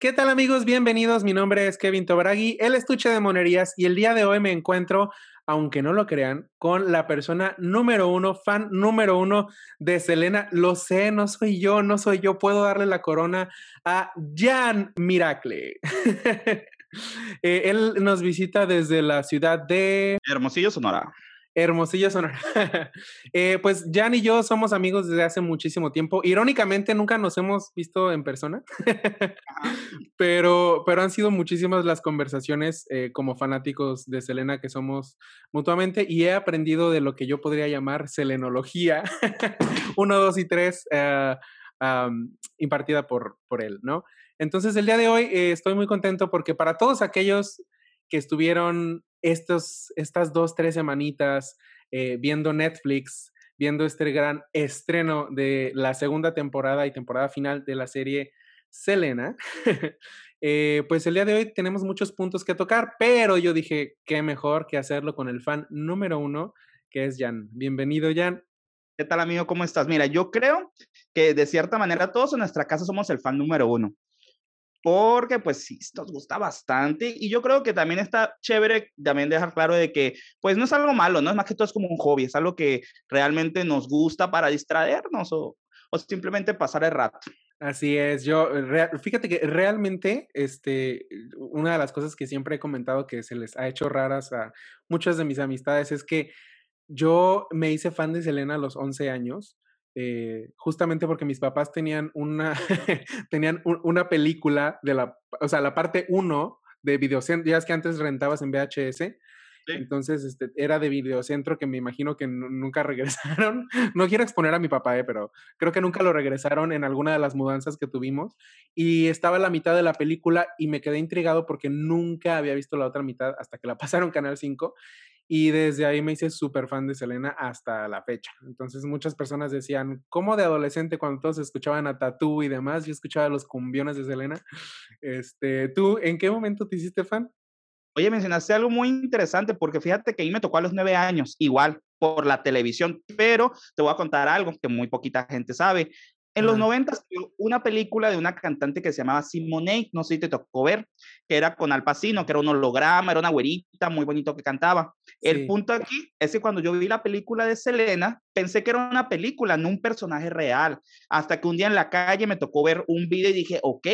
¿Qué tal amigos? Bienvenidos. Mi nombre es Kevin Tobragui, el estuche de monerías y el día de hoy me encuentro, aunque no lo crean, con la persona número uno, fan número uno de Selena. Lo sé, no soy yo, no soy yo. Puedo darle la corona a Jan Miracle. Eh, él nos visita desde la ciudad de Hermosillo, Sonora. Hermosillo Sonora. eh, pues Jan y yo somos amigos desde hace muchísimo tiempo. Irónicamente nunca nos hemos visto en persona, pero, pero han sido muchísimas las conversaciones eh, como fanáticos de Selena que somos mutuamente y he aprendido de lo que yo podría llamar selenología, uno, dos y tres, uh, um, impartida por, por él, ¿no? Entonces el día de hoy eh, estoy muy contento porque para todos aquellos que estuvieron estos, estas dos, tres semanitas eh, viendo Netflix, viendo este gran estreno de la segunda temporada y temporada final de la serie Selena, eh, pues el día de hoy tenemos muchos puntos que tocar, pero yo dije, qué mejor que hacerlo con el fan número uno, que es Jan. Bienvenido, Jan. ¿Qué tal, amigo? ¿Cómo estás? Mira, yo creo que de cierta manera todos en nuestra casa somos el fan número uno porque pues sí, nos gusta bastante y yo creo que también está chévere también dejar claro de que pues no es algo malo, ¿no? Es más que todo es como un hobby, es algo que realmente nos gusta para distraernos o, o simplemente pasar el rato. Así es, yo, fíjate que realmente, este, una de las cosas que siempre he comentado que se les ha hecho raras a muchas de mis amistades es que yo me hice fan de Selena a los 11 años eh, justamente porque mis papás tenían una, tenían una película de la, o sea, la parte 1 de Videocentro, ya es que antes rentabas en VHS, entonces este, era de Videocentro que me imagino que nunca regresaron. No quiero exponer a mi papá, eh, pero creo que nunca lo regresaron en alguna de las mudanzas que tuvimos. Y estaba la mitad de la película y me quedé intrigado porque nunca había visto la otra mitad hasta que la pasaron Canal 5. Y desde ahí me hice súper fan de Selena hasta la fecha. Entonces muchas personas decían, ¿cómo de adolescente cuando todos escuchaban a Tatú y demás? Yo escuchaba los cumbiones de Selena. Este, ¿Tú en qué momento te hiciste fan? Oye, mencionaste algo muy interesante porque fíjate que a mí me tocó a los nueve años, igual por la televisión, pero te voy a contar algo que muy poquita gente sabe. En los 90 una película de una cantante que se llamaba Simone, no sé si te tocó ver, que era con Al Pacino, que era un holograma, era una güerita muy bonito que cantaba. El punto aquí es que cuando yo vi la película de Selena, pensé que era una película, no un personaje real. Hasta que un día en la calle me tocó ver un video y dije, ok,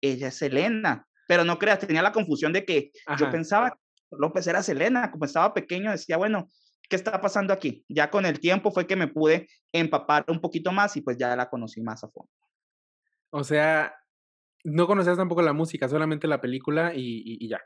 ella es Selena. Pero no creas, tenía la confusión de que yo pensaba que López era Selena, como estaba pequeño, decía, bueno, ¿qué está pasando aquí? Ya con el tiempo fue que me pude empapar un poquito más y pues ya la conocí más a fondo. O sea, no conocías tampoco la música, solamente la película y, y, ya.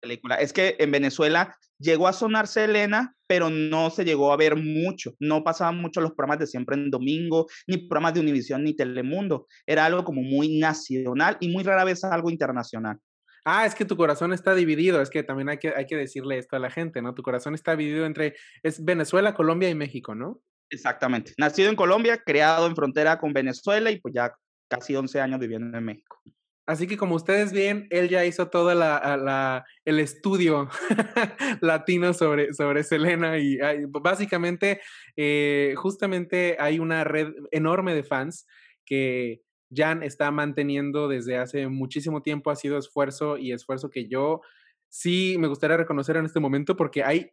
Película. Es que en Venezuela llegó a sonar Selena, pero no se llegó a ver mucho. No pasaban mucho los programas de siempre en domingo, ni programas de Univisión ni Telemundo. Era algo como muy nacional y muy rara vez algo internacional. Ah, es que tu corazón está dividido, es que también hay que, hay que decirle esto a la gente, ¿no? Tu corazón está dividido entre, es Venezuela, Colombia y México, ¿no? Exactamente. Nacido en Colombia, creado en frontera con Venezuela y pues ya casi 11 años viviendo en México. Así que como ustedes ven, él ya hizo todo la, la, el estudio latino sobre, sobre Selena y básicamente, eh, justamente hay una red enorme de fans que Jan está manteniendo desde hace muchísimo tiempo, ha sido esfuerzo y esfuerzo que yo sí me gustaría reconocer en este momento porque hay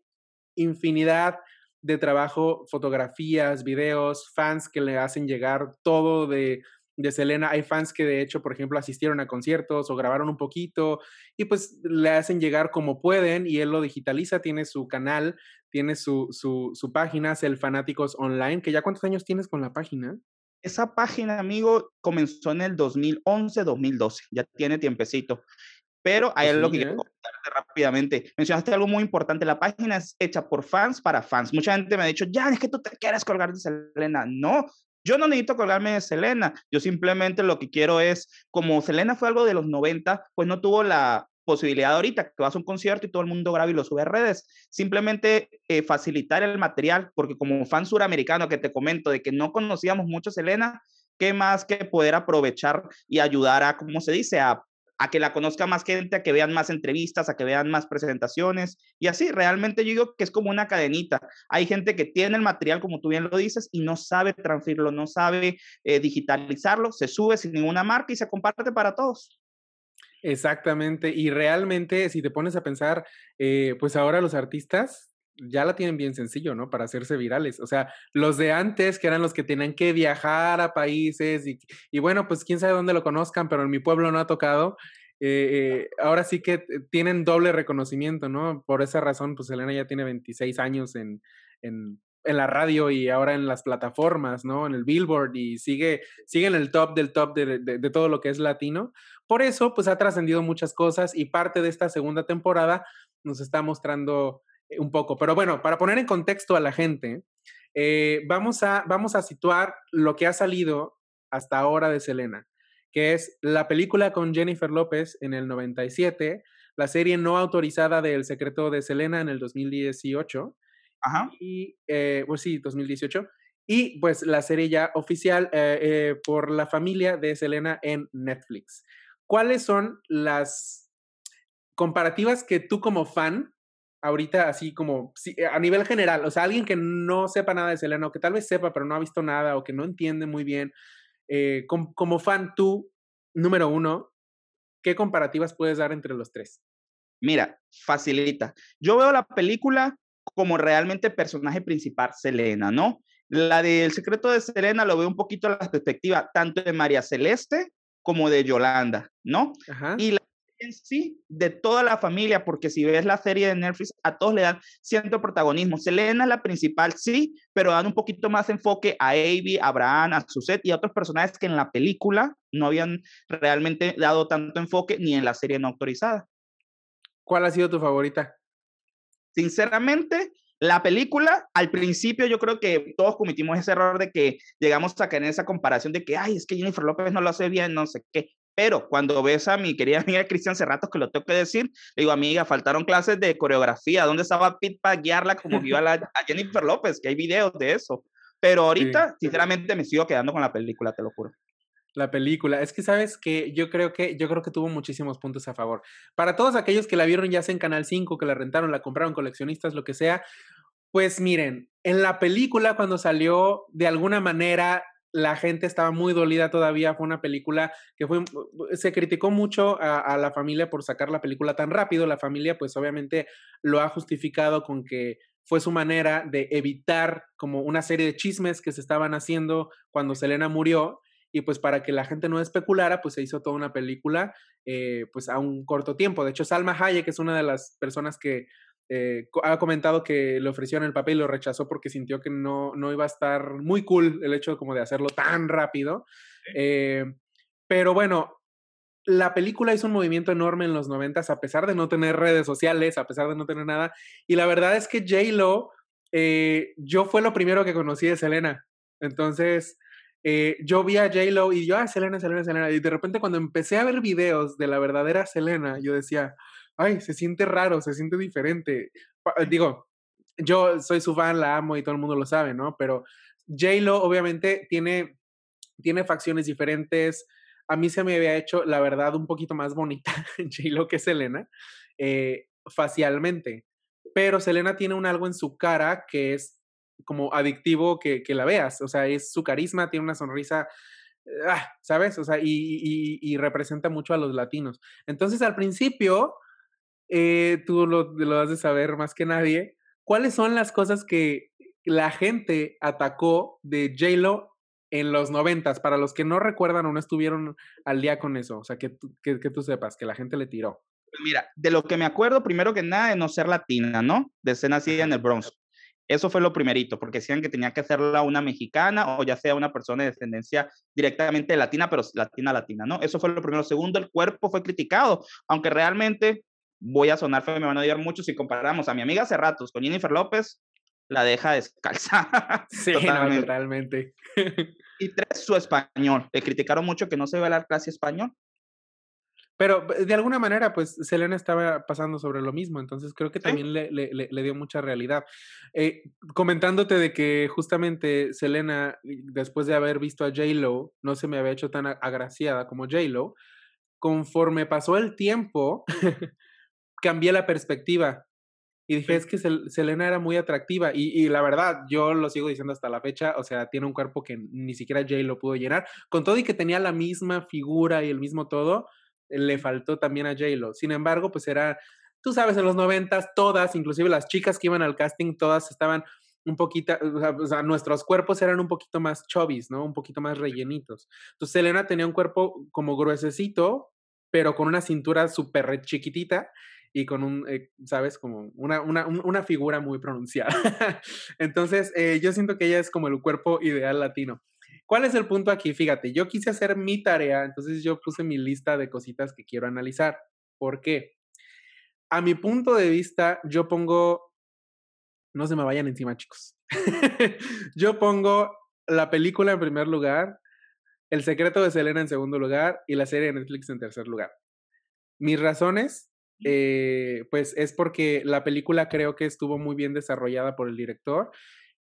infinidad de trabajo, fotografías, videos, fans que le hacen llegar todo de, de Selena. Hay fans que de hecho, por ejemplo, asistieron a conciertos o grabaron un poquito y pues le hacen llegar como pueden y él lo digitaliza, tiene su canal, tiene su, su, su página, es el Fanáticos Online, que ya cuántos años tienes con la página? Esa página, amigo, comenzó en el 2011, 2012, ya tiene tiempecito. Pero ahí es lo que quiero comentarte rápidamente. Mencionaste algo muy importante. La página es hecha por fans para fans. Mucha gente me ha dicho, ya, es que tú te quieres colgar de Selena. No, yo no necesito colgarme de Selena. Yo simplemente lo que quiero es, como Selena fue algo de los 90, pues no tuvo la, posibilidad ahorita que vas a un concierto y todo el mundo graba y lo sube a redes. Simplemente eh, facilitar el material, porque como fan suramericano que te comento de que no conocíamos mucho a Selena, ¿qué más que poder aprovechar y ayudar a, ¿cómo se dice?, a, a que la conozca más gente, a que vean más entrevistas, a que vean más presentaciones. Y así, realmente yo digo que es como una cadenita. Hay gente que tiene el material, como tú bien lo dices, y no sabe transferirlo, no sabe eh, digitalizarlo, se sube sin ninguna marca y se comparte para todos. Exactamente, y realmente si te pones a pensar, eh, pues ahora los artistas ya la tienen bien sencillo, ¿no? Para hacerse virales. O sea, los de antes, que eran los que tenían que viajar a países y, y bueno, pues quién sabe dónde lo conozcan, pero en mi pueblo no ha tocado. Eh, eh, ahora sí que tienen doble reconocimiento, ¿no? Por esa razón, pues Elena ya tiene 26 años en, en, en, la radio y ahora en las plataformas, ¿no? En el Billboard y sigue, sigue en el top del top de, de, todo lo que es latino. Por eso, pues ha trascendido muchas cosas y parte de esta segunda temporada nos está mostrando eh, un poco. Pero bueno, para poner en contexto a la gente, eh, vamos, a, vamos a situar lo que ha salido hasta ahora de Selena, que es la película con Jennifer López en el 97, la serie no autorizada de El secreto de Selena en el 2018. Ajá. Y, eh, pues sí, 2018. Y pues la serie ya oficial eh, eh, por la familia de Selena en Netflix. ¿cuáles son las comparativas que tú como fan, ahorita así como a nivel general, o sea, alguien que no sepa nada de Selena o que tal vez sepa pero no ha visto nada o que no entiende muy bien, como, como fan tú, número uno, ¿qué comparativas puedes dar entre los tres? Mira, facilita. Yo veo la película como realmente personaje principal, Selena, ¿no? La del secreto de Selena lo veo un poquito a la perspectiva tanto de María Celeste como de Yolanda, ¿no? Ajá. Y la en sí de toda la familia, porque si ves la serie de Netflix, a todos le dan cierto protagonismo. Selena es la principal, sí, pero dan un poquito más enfoque a Avi, a Abraham, a Suzette y a otros personajes que en la película no habían realmente dado tanto enfoque ni en la serie no autorizada. ¿Cuál ha sido tu favorita? Sinceramente, la película, al principio yo creo que todos cometimos ese error de que llegamos a caer en esa comparación de que, ay, es que Jennifer López no lo hace bien, no sé qué. Pero cuando ves a mi querida amiga Cristian Cerratos, que lo tengo que decir, le digo, amiga, faltaron clases de coreografía. ¿Dónde estaba Pete para guiarla como guió a, la, a Jennifer López? Que hay videos de eso. Pero ahorita, sí. sinceramente, me sigo quedando con la película, te lo juro. La película, es que sabes que yo creo que yo creo que tuvo muchísimos puntos a favor. Para todos aquellos que la vieron ya en Canal 5, que la rentaron, la compraron coleccionistas, lo que sea, pues miren, en la película cuando salió, de alguna manera la gente estaba muy dolida todavía. Fue una película que fue, se criticó mucho a, a, la familia por sacar la película tan rápido. La familia, pues obviamente lo ha justificado con que fue su manera de evitar como una serie de chismes que se estaban haciendo cuando Selena murió. Y pues para que la gente no especulara, pues se hizo toda una película eh, pues a un corto tiempo. De hecho, Salma Hayek es una de las personas que eh, ha comentado que le ofrecieron el papel y lo rechazó porque sintió que no, no iba a estar muy cool el hecho como de hacerlo tan rápido. Eh, pero bueno, la película hizo un movimiento enorme en los noventas a pesar de no tener redes sociales, a pesar de no tener nada. Y la verdad es que J-Lo, yo fue lo primero que conocí de Selena. Entonces, eh, yo vi a J-Lo y yo, ah, Selena, Selena, Selena. Y de repente cuando empecé a ver videos de la verdadera Selena, yo decía, ay, se siente raro, se siente diferente. Digo, yo soy su fan, la amo y todo el mundo lo sabe, ¿no? Pero J-Lo obviamente tiene, tiene facciones diferentes. A mí se me había hecho, la verdad, un poquito más bonita J-Lo que Selena, eh, facialmente. Pero Selena tiene un algo en su cara que es como adictivo que, que la veas. O sea, es su carisma, tiene una sonrisa ah, ¿sabes? O sea, y, representa mucho a los latinos. Entonces, al principio, eh, tú lo, lo has de saber más que nadie, ¿cuáles son las cosas que la gente atacó de J-Lo en los noventas? Para los que no recuerdan o no estuvieron al día con eso, o sea, que, que, que tú sepas, que la gente le tiró. Mira, de lo que me acuerdo, primero que nada, de no ser latina, ¿no? De ser nacida en el Bronx. Eso fue lo primerito, porque decían que tenía que hacerla una mexicana o ya sea una persona de descendencia directamente latina, pero latina, latina, ¿no? Eso fue lo primero. Segundo, el cuerpo fue criticado, aunque realmente voy a sonar feo, me van a odiar mucho si comparamos a mi amiga hace ratos con Jennifer López, la deja descalza. Sí, totalmente. No, totalmente. y tres, su español. Le criticaron mucho que no se ve hablar clase español. Pero de alguna manera, pues Selena estaba pasando sobre lo mismo, entonces creo que también ¿Sí? le, le, le, dio mucha realidad. Eh, comentándote de que justamente Selena, después de haber visto a J-Lo, no se me había hecho tan agraciada como J-Lo, conforme pasó el tiempo, cambié la perspectiva. Y dije, es que Selena era muy atractiva. Y, y, la verdad, yo lo sigo diciendo hasta la fecha. O sea, tiene un cuerpo que ni siquiera Jay lo pudo llenar. Con todo y que tenía la misma figura y el mismo todo, le faltó también a J-Lo. Sin embargo, pues era, tú sabes, en los noventas, todas, inclusive las chicas que iban al casting, todas estaban un poquito, o sea, nuestros cuerpos eran un poquito más chubbies, ¿no? Un poquito más rellenitos. Entonces, Selena tenía un cuerpo como gruesecito, pero con una cintura súper chiquitita y con un, eh, ¿sabes? Como una, una, una, figura muy pronunciada. Entonces, eh, yo siento que ella es como el cuerpo ideal latino. ¿Cuál es el punto aquí? Fíjate, yo quise hacer mi tarea, entonces yo puse mi lista de cositas que quiero analizar. ¿Por qué? A mi punto de vista, yo pongo, no se me vayan encima, chicos. yo pongo la película en primer lugar, El secreto de Selena en segundo lugar y la serie de Netflix en tercer lugar. Mis razones, eh, pues es porque la película creo que estuvo muy bien desarrollada por el director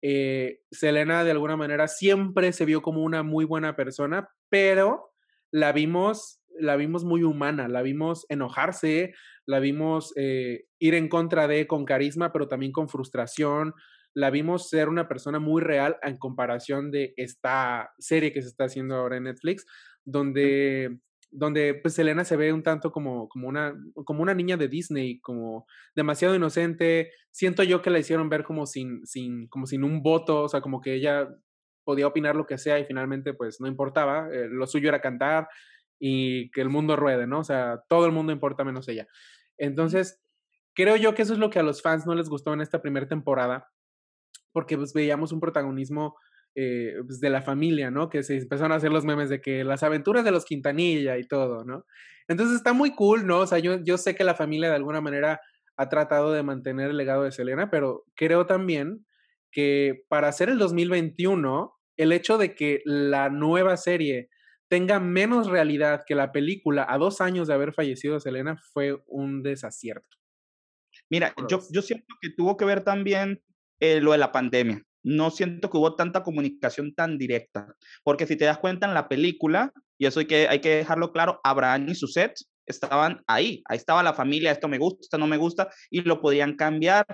eh, Selena de alguna manera siempre se vio como una muy buena persona, pero la vimos, la vimos muy humana, la vimos enojarse, la vimos eh, ir en contra de con carisma, pero también con frustración, la vimos ser una persona muy real en comparación de esta serie que se está haciendo ahora en Netflix, donde donde pues Selena se ve un tanto como, como, una, como una niña de Disney, como demasiado inocente. Siento yo que la hicieron ver como sin, sin, como sin un voto, o sea, como que ella podía opinar lo que sea y finalmente pues no importaba, eh, lo suyo era cantar y que el mundo ruede, ¿no? O sea, todo el mundo importa menos ella. Entonces, creo yo que eso es lo que a los fans no les gustó en esta primera temporada, porque pues veíamos un protagonismo eh, pues, de la familia, ¿no? Que se empezaron a hacer los memes de que las aventuras de los Quintanilla y todo, ¿no? Entonces está muy cool, ¿no? O sea, yo, yo sé que la familia de alguna manera ha tratado de mantener el legado de Selena, pero creo también que para hacer el 2021, el hecho de que la nueva serie tenga menos realidad que la película a dos años de haber fallecido Selena fue un desacierto. Mira, yo, yo siento que tuvo que ver también eh, lo de la pandemia no siento que hubo tanta comunicación tan directa. Porque si te das cuenta en la película, y eso hay que, hay que dejarlo claro, Abraham y set estaban ahí. Ahí estaba la familia, esto me gusta, esto no me gusta, y lo podían cambiar.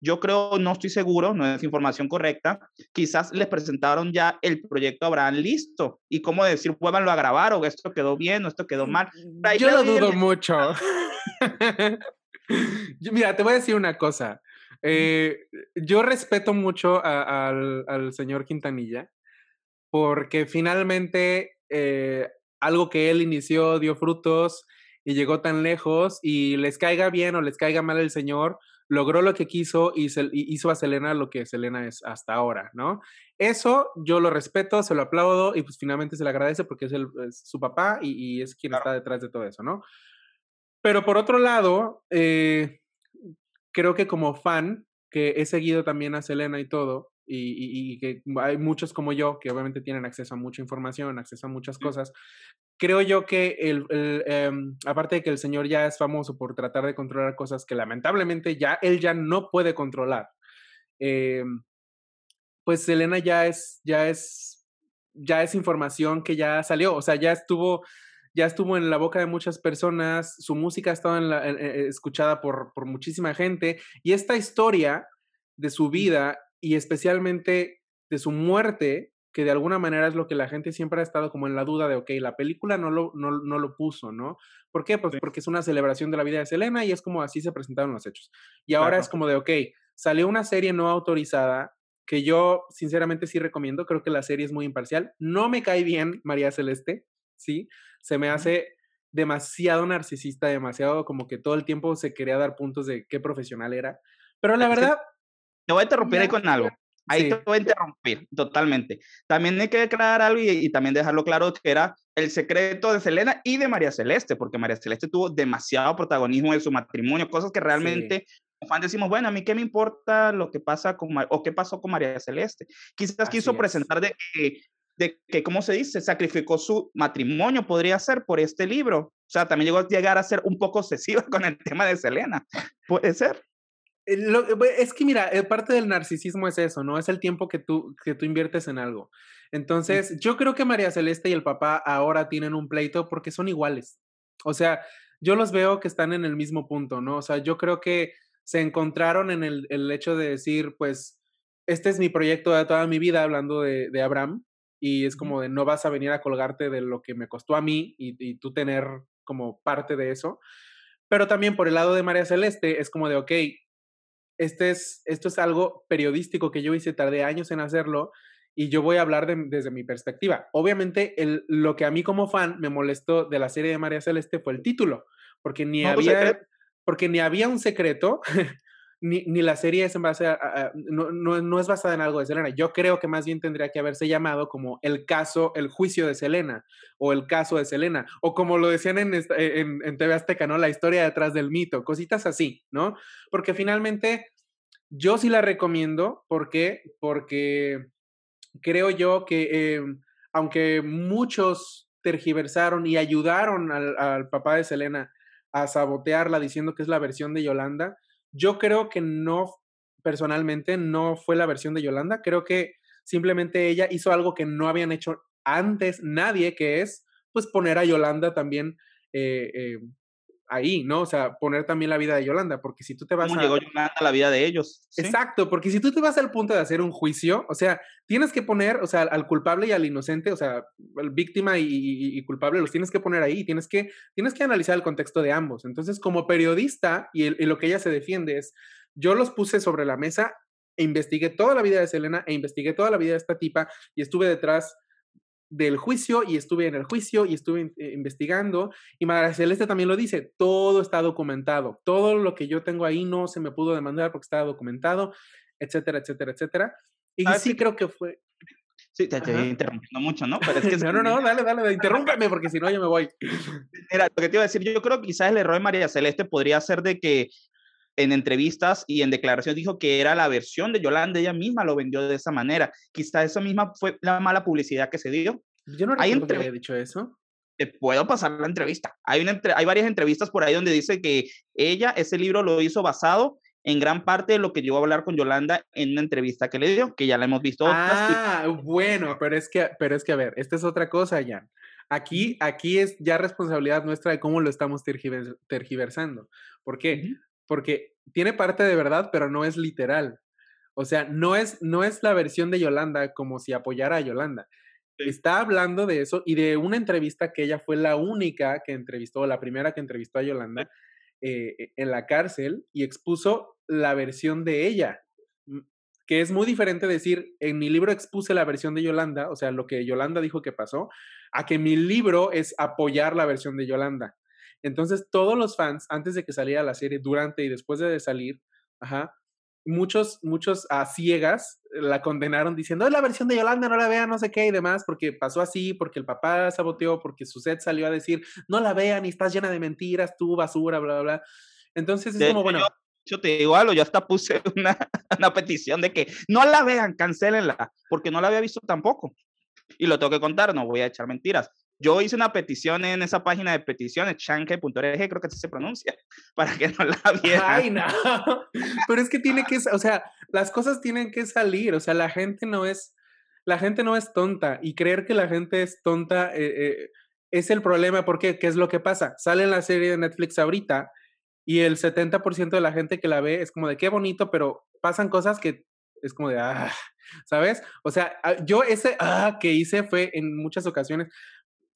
Yo creo, no estoy seguro, no es información correcta, quizás les presentaron ya el proyecto Abraham listo. Y cómo decir, vuélvanlo a grabar, o esto quedó bien, o esto quedó mal. Yo lo dudo mucho. Mira, te voy a decir una cosa. Eh, yo respeto mucho al, señor Quintanilla porque finalmente eh, algo que él inició dio frutos y llegó tan lejos y les caiga bien o les caiga mal el señor, logró lo que quiso y, hizo a Selena lo que Selena es hasta ahora, ¿no? Eso yo lo respeto, se lo aplaudo y pues finalmente se le agradece porque es, su papá y, es quien está detrás de todo eso, ¿no? Pero por otro lado, eh, creo que como fan, que he seguido también a Selena y todo, y, que hay muchos como yo que obviamente tienen acceso a mucha información, acceso a muchas cosas, creo yo que el, em, aparte de que el señor ya es famoso por tratar de controlar cosas que lamentablemente ya él ya no puede controlar, em, pues Selena ya es, ya es, ya es información que ya salió, o sea, ya estuvo ya estuvo en la boca de muchas personas, su música ha estado en la, escuchada por, por muchísima gente y esta historia de su vida y especialmente de su muerte, que de alguna manera es lo que la gente siempre ha estado como en la duda de, ok, la película no lo, no, no lo puso, ¿no? ¿Por qué? Pues porque es una celebración de la vida de Selena y es como así se presentaron los hechos. Y ahora es como de, ok, salió una serie no autorizada que yo sinceramente sí recomiendo, creo que la serie es muy imparcial. No me cae bien María Celeste, ¿sí? Se me hace demasiado narcisista, demasiado como que todo el tiempo se quería dar puntos de qué profesional era. Pero la verdad... Te voy a interrumpir ahí con algo. Ahí te voy a interrumpir totalmente. También hay que declarar algo y, también dejarlo claro que era el secreto de Selena y de María Celeste, porque María Celeste tuvo demasiado protagonismo en su matrimonio, cosas que realmente los fans decimos, bueno, a mí qué me importa lo que pasa con, o qué pasó con María Celeste. Quizás quiso presentar de que de que, ¿cómo se dice? Sacrificó su matrimonio, podría ser, por este libro. O sea, también llegó a llegar a ser un poco obsesiva con el tema de Selena. Puede ser. Eh, es que mira, eh, parte del narcisismo es eso, ¿no? Es el tiempo que tú, que tú inviertes en algo. Entonces, yo creo que María Celeste y el papá ahora tienen un pleito porque son iguales. O sea, yo los veo que están en el mismo punto, ¿no? O sea, yo creo que se encontraron en el, el hecho de decir, pues, este es mi proyecto de toda mi vida, hablando de, de Abraham, y es como de no vas a venir a colgarte de lo que me costó a mí y, tú tener como parte de eso. Pero también por el lado de María Celeste es como de, ok, este es, esto es algo periodístico que yo hice, tardé años en hacerlo y yo voy a hablar desde mi perspectiva. Obviamente, el, lo que a mí como fan me molestó de la serie de María Celeste fue el título, porque ni, había, porque ni había un secreto, ni, ni, la serie es en base a, no, no, no, es basada en algo de Selena. Yo creo que más bien tendría que haberse llamado como el caso, el juicio de Selena, o el caso de Selena, o como lo decían en, en, en TV Azteca, ¿no? La historia detrás del mito, cositas así, ¿no? Porque finalmente yo sí la recomiendo, ¿por qué? Porque creo yo que eh, aunque muchos tergiversaron y ayudaron al, papá de Selena a sabotearla diciendo que es la versión de Yolanda, yo creo que no, personalmente, no fue la versión de Yolanda. Creo que simplemente ella hizo algo que no habían hecho antes nadie, que es pues poner a Yolanda también eh, eh, ahí, ¿no? O sea, poner también la vida de Yolanda, porque si tú te vas ¿Cómo a... llegó Yolanda a la vida de ellos? Exacto, porque si tú te vas al punto de hacer un juicio, o sea, tienes que poner, o sea, al culpable y al inocente, o sea, al víctima y, culpable, los tienes que poner ahí, tienes que, tienes que analizar el contexto de ambos. Entonces, como periodista, y, y lo que ella se defiende es, yo los puse sobre la mesa e investigué toda la vida de Selena e investigué toda la vida de esta tipa y estuve detrás del juicio y estuve en el juicio y estuve eh, investigando y María Celeste también lo dice, todo está documentado, todo lo que yo tengo ahí no se me pudo demandar porque estaba documentado, etcétera, etcétera, etcétera. Y sí creo que fue... Sí, te estoy interrumpiendo mucho, ¿no? Pero es que no, no, no, dale, dale, interrúmpeme porque si no yo me voy. Mira, lo que te iba a decir, yo creo que quizás el error de María Celeste podría ser de que en entrevistas y en declaraciones dijo que era la versión de Yolanda, ella misma lo vendió de esa manera. Quizá esa misma fue la mala publicidad que se dio. Yo no recuerdo que había dicho eso. Te puedo pasar la entrevista. Hay, una hay varias entrevistas por ahí donde dice que ella, ese libro lo hizo basado en gran parte de lo que yo a hablar con Yolanda en una entrevista que le dio, que ya la hemos visto. Ah, bueno, pero es que, pero es que a ver, esta es otra cosa, Jan. Aquí, aquí es ya responsabilidad nuestra de cómo lo estamos tergiversando. ¿Por qué? Porque tiene parte de verdad, pero no es literal. O sea, no es, no es la versión de Yolanda como si apoyara a Yolanda. Está hablando de eso y de una entrevista que ella fue la única que entrevistó, la primera que entrevistó a Yolanda eh, e, en la cárcel y expuso la versión de ella, que es muy diferente decir, en mi libro expuse la versión de Yolanda, o sea, lo que Yolanda dijo que pasó, a que mi libro es apoyar la versión de Yolanda. Entonces, todos los fans, antes de que saliera la serie, durante y después de salir, ajá, muchos, muchos a ciegas la condenaron diciendo, es la versión de Yolanda, no la vean, no sé qué y demás, porque pasó así, porque el papá saboteó, porque su set salió a decir, no la vean y estás llena de mentiras, tú basura, bla, bla, bla. Entonces es como, bueno. Yo, te digo algo, yo hasta puse una, una petición de que no la vean, cancelenla, porque no la había visto tampoco. Y lo tengo que contar, no voy a echar mentiras. Yo hice una petición en esa página de peticiones, chanke.org, creo que así se pronuncia, para que no la vieran. Ay, no. Pero es que tiene que, o sea, las cosas tienen que salir, o sea, la gente no es, la gente no es tonta y creer que la gente es tonta eh, eh, es el problema, porque ¿qué es lo que pasa? Sale la serie de Netflix ahorita y el 70% de la gente que la ve es como de qué bonito, pero pasan cosas que es como de, ah, ¿sabes? O sea, ah, yo ese, ah, que hice fue en muchas ocasiones,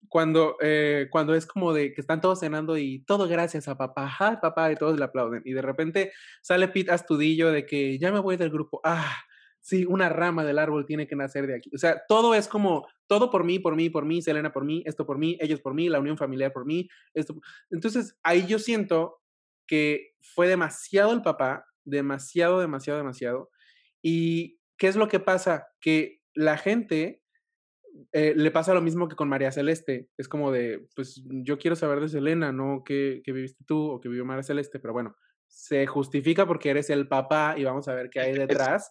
cuando, eh, cuando es como de que están todos cenando y todo gracias a papá, ay papá, y todos le aplauden. Y de repente sale Pete Astudillo de que ya me voy del grupo, ah, sí, una rama del árbol tiene que nacer de aquí. O sea, todo es como, todo por mí, por mí, por mí, Selena por mí, esto por mí, ellos por mí, la unión familiar por mí, esto. Entonces, ahí yo siento que fue demasiado el papá, demasiado, demasiado, demasiado. ¿Y qué es lo que pasa? Que la gente eh, le pasa lo mismo que con María Celeste. Es como de, pues yo quiero saber de Selena, no qué, viviste tú o qué vivió María Celeste, pero bueno, se justifica porque eres el papá y vamos a ver qué hay detrás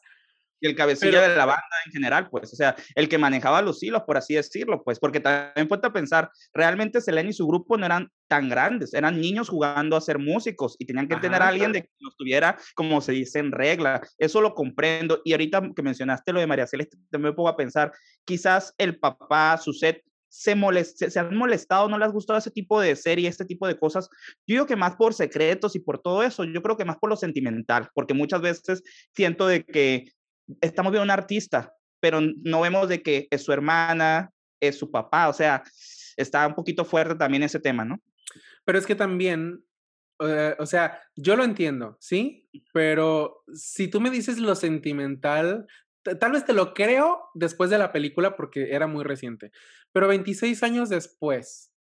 y el cabecilla de la banda en general, pues, o sea, el que manejaba los hilos, por así decirlo, pues, porque también puede pensar, realmente Selena y su grupo no eran tan grandes, eran niños jugando a ser músicos y tenían que tener a alguien de que los tuviera, como se dice, en regla. Eso lo comprendo. Y ahorita que mencionaste lo de María Celeste, también me pongo a pensar, quizás el papá, su set, se, se, han molestado, no les ha gustado ese tipo de serie, este tipo de cosas. Yo digo que más por secretos y por todo eso, yo creo que más por lo sentimental, porque muchas veces siento de que estamos viendo un artista, pero no vemos de que es su hermana, es su papá, o sea, está un poquito fuerte también ese tema, ¿no? Pero es que también, eh, o sea, yo lo entiendo, ¿sí? Pero si tú me dices lo sentimental, tal vez te lo creo después de la película porque era muy reciente, pero 26 años después,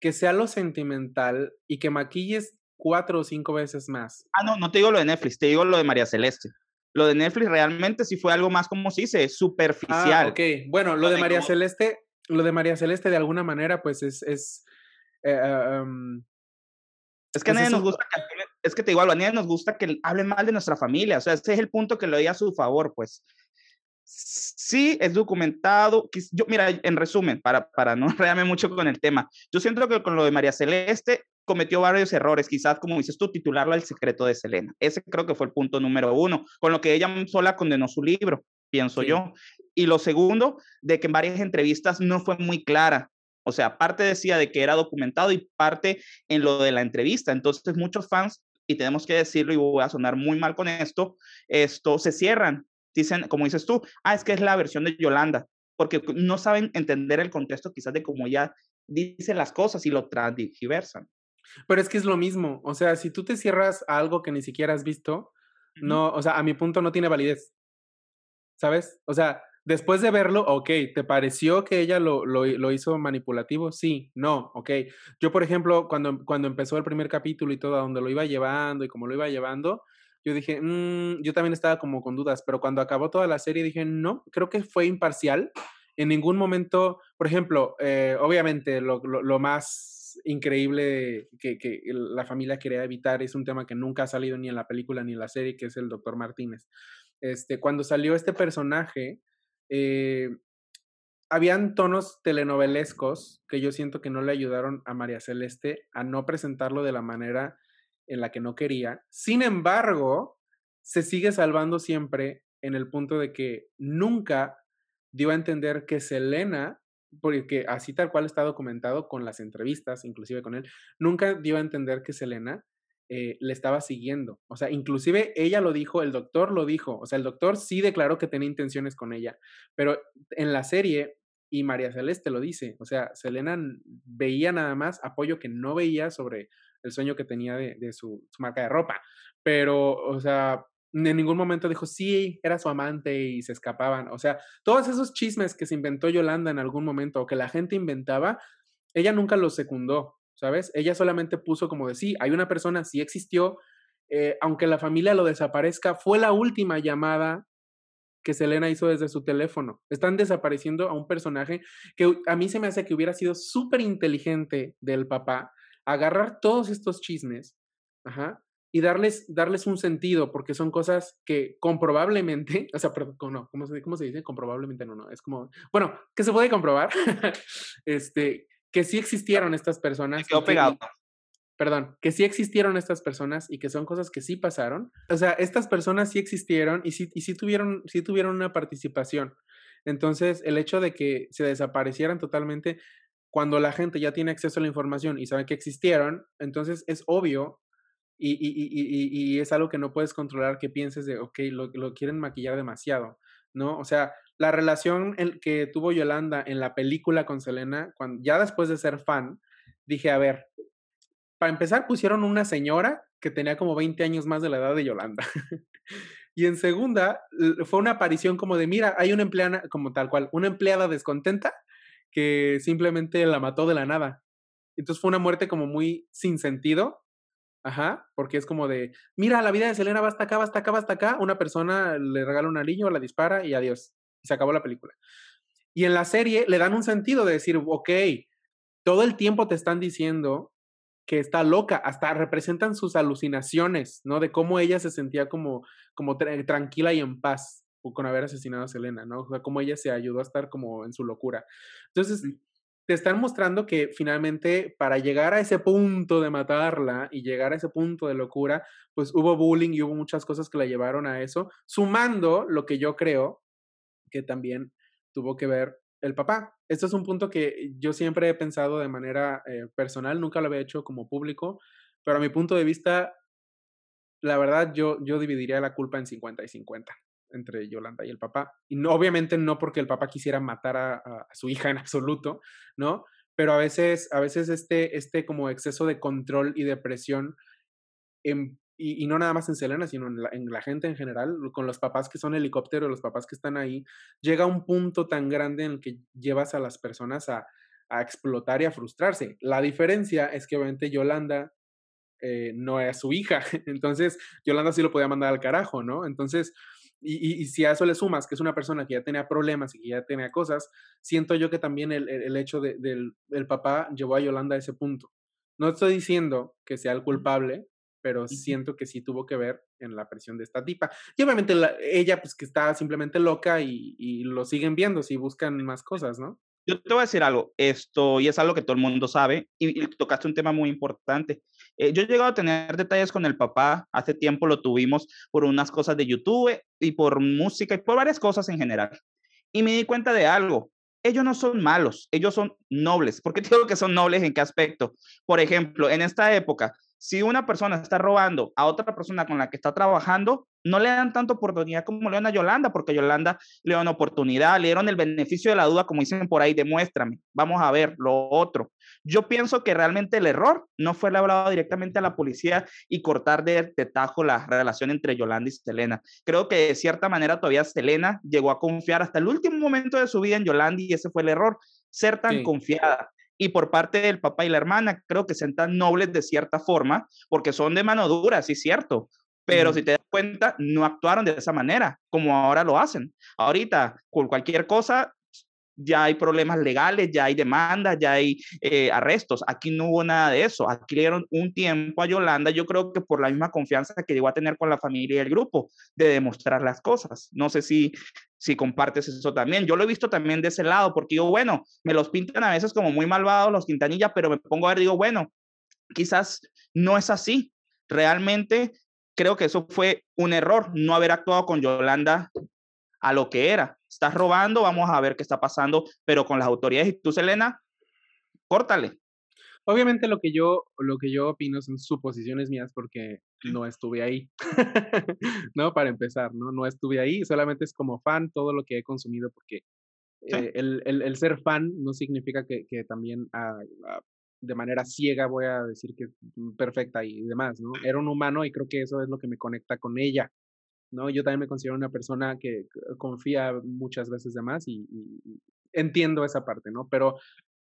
que sea lo sentimental y que maquilles cuatro o cinco veces más. Ah, no, no te digo lo de Netflix, te digo lo de María Celeste. Lo de Netflix realmente sí fue algo más, como se dice, superficial. Ah, ok. Bueno, lo de María Celeste, lo de María Celeste de alguna manera, pues es, es eh, ah, es que a pues nadie nos gusta que, es que te digo a nadie nos gusta que hablen mal de nuestra familia, o sea, ese es el punto que lo di a su favor, pues. Sí, es documentado. Yo, mira, en resumen, para, para no enredarme mucho con el tema, yo siento que con lo de María Celeste cometió varios errores, quizás como dices tú, titularlo El secreto de Selena. Ese creo que fue el punto número uno, con lo que ella sola condenó su libro, pienso yo. Y lo segundo, de que en varias entrevistas no fue muy clara. O sea, parte decía de que era documentado y parte en lo de la entrevista. Entonces, muchos fans, y tenemos que decirlo, y voy a sonar muy mal con esto, esto se cierran dicen, como dices tú, ah, es que es la versión de Yolanda, porque no saben entender el contexto quizás de cómo ella dice las cosas y lo transversan. Pero es que es lo mismo, o sea, si tú te cierras a algo que ni siquiera has visto, no, o sea, a mi punto no tiene validez, ¿sabes? O sea, después de verlo, ok, ¿te pareció que ella lo, lo, lo, hizo manipulativo? Sí, no, ok. Yo, por ejemplo, cuando, cuando empezó el primer capítulo y todo, a donde lo iba llevando y cómo lo iba llevando, yo dije, mm", yo también estaba como con dudas, pero cuando acabó toda la serie dije, no, creo que fue imparcial. En ningún momento, por ejemplo, eh, obviamente lo, lo, más increíble que, la familia quería evitar es un tema que nunca ha salido ni en la película ni en la serie, que es el doctor Martínez. Este, cuando salió este personaje, eh, habían tonos telenovelescos que yo siento que no le ayudaron a María Celeste a no presentarlo de la manera en la que no quería. Sin embargo, se sigue salvando siempre en el punto de que nunca dio a entender que Selena, porque así tal cual está documentado con las entrevistas, inclusive con él, nunca dio a entender que Selena eh, le estaba siguiendo. O sea, inclusive ella lo dijo, el doctor lo dijo, o sea, el doctor sí declaró que tenía intenciones con ella, pero en la serie, y María Celeste lo dice, o sea, Selena veía nada más apoyo que no veía sobre el sueño que tenía de, su, marca de ropa. Pero, o sea, en ningún momento dijo, sí, era su amante y se escapaban. O sea, todos esos chismes que se inventó Yolanda en algún momento o que la gente inventaba, ella nunca los secundó, ¿sabes? Ella solamente puso como de, sí, hay una persona, sí existió, eh, aunque la familia lo desaparezca, fue la última llamada que Selena hizo desde su teléfono. Están desapareciendo a un personaje que a mí se me hace que hubiera sido súper inteligente del papá agarrar todos estos chismes ajá, y darles, darles un sentido, porque son cosas que comprobablemente, o sea, perdón, no, ¿cómo se, ¿cómo se dice? Comprobablemente no, no, es como, bueno, que se puede comprobar, este, que sí existieron estas personas. quedó pegado. perdón, que sí existieron estas personas y que son cosas que sí pasaron. O sea, estas personas sí existieron y sí, y sí, tuvieron, sí tuvieron una participación. Entonces, el hecho de que se desaparecieran totalmente, cuando la gente ya tiene acceso a la información y sabe que existieron, entonces es obvio y, es algo que no puedes controlar que pienses de, ok, lo, lo, quieren maquillar demasiado, ¿no? O sea, la relación que tuvo Yolanda en la película con Selena, cuando, ya después de ser fan, dije, a ver, para empezar pusieron una señora que tenía como 20 años más de la edad de Yolanda. y en segunda, fue una aparición como de, mira, hay una empleada, como tal cual, una empleada descontenta que simplemente la mató de la nada. Entonces fue una muerte como muy sin sentido. Ajá, porque es como de, mira, la vida de Selena va hasta acá, va hasta acá, va hasta acá. Una persona le regala un anillo, la dispara y adiós. Y se acabó la película. Y en la serie le dan un sentido de decir, ok, todo el tiempo te están diciendo que está loca, hasta representan sus alucinaciones, ¿no? De cómo ella se sentía como, como tranquila y en paz con haber asesinado a Selena, ¿no? O sea, cómo ella se ayudó a estar como en su locura. Entonces, te están mostrando que finalmente para llegar a ese punto de matarla y llegar a ese punto de locura, pues hubo bullying y hubo muchas cosas que la llevaron a eso, sumando lo que yo creo que también tuvo que ver el papá. Esto es un punto que yo siempre he pensado de manera eh, personal, nunca lo había hecho como público, pero a mi punto de vista, la verdad, yo, yo dividiría la culpa en 50 y 50 entre Yolanda y el papá. Y no, obviamente no porque el papá quisiera matar a, su hija en absoluto, ¿no? pero a veces, a veces este, este como exceso de control y de presión, en, y, no nada más en Selena, sino en la, en la, gente en general, con los papás que son helicópteros, los papás que están ahí, llega a un punto tan grande en el que llevas a las personas a, a explotar y a frustrarse. La diferencia es que obviamente Yolanda eh, no es su hija, entonces Yolanda sí lo podía mandar al carajo, ¿no? Entonces, y, y, si a eso le sumas que es una persona que ya tenía problemas y que ya tenía cosas, siento yo que también el, el hecho de, del el papá llevó a Yolanda a ese punto. No estoy diciendo que sea el culpable, pero siento que sí tuvo que ver en la presión de esta tipa. Y obviamente la, ella, pues que está simplemente loca y, y, lo siguen viendo si buscan más cosas, ¿no? Yo te voy a decir algo, esto, y es algo que todo el mundo sabe, y, y tocaste un tema muy importante. Eh, yo he llegado a tener detalles con el papá, hace tiempo lo tuvimos por unas cosas de YouTube y por música y por varias cosas en general. Y me di cuenta de algo, ellos no son malos, ellos son nobles. ¿Por qué digo que son nobles? ¿En qué aspecto? Por ejemplo, en esta época, si una persona está robando a otra persona con la que está trabajando, no le dan tanta oportunidad como le dan a Yolanda, porque Yolanda le dan oportunidad, le dieron el beneficio de la duda, como dicen por ahí, demuéstrame, vamos a ver lo otro. Yo pienso que realmente el error no fue hablado directamente a la policía y cortar de, de, tajo la relación entre Yolanda y Selena. Creo que de cierta manera todavía Selena llegó a confiar hasta el último momento de su vida en Yolanda y ese fue el error, ser tan sí. confiada y por parte del papá y la hermana, creo que sean tan nobles de cierta forma, porque son de mano dura, sí, cierto. Pero uh -huh. si te das cuenta, no actuaron de esa manera, como ahora lo hacen. Ahorita, con cualquier cosa, ya hay problemas legales, ya hay demandas, ya hay eh, arrestos. Aquí no hubo nada de eso. Aquí le dieron un tiempo a Yolanda, yo creo que por la misma confianza que llegó a tener con la familia y el grupo, de demostrar las cosas. No sé si, si compartes eso también. Yo lo he visto también de ese lado, porque yo, bueno, me los pintan a veces como muy malvados los Quintanilla, pero me pongo a ver, digo, bueno, quizás no es así. Realmente creo que eso fue un error, no haber actuado con Yolanda a lo que era. Estás robando, vamos a ver qué está pasando, pero con las autoridades y tú, Selena, córtale. Obviamente lo que yo lo que yo opino son suposiciones mías porque no estuve ahí. no, para empezar, no no estuve ahí, solamente es como fan todo lo que he consumido porque sí. eh, el, el, el, ser fan no significa que, que también a, a, de manera ciega voy a decir que perfecta y demás, ¿no? Era un humano y creo que eso es lo que me conecta con ella. ¿No? Yo también me considero una persona que confía muchas veces de más y, entiendo esa parte, ¿no? Pero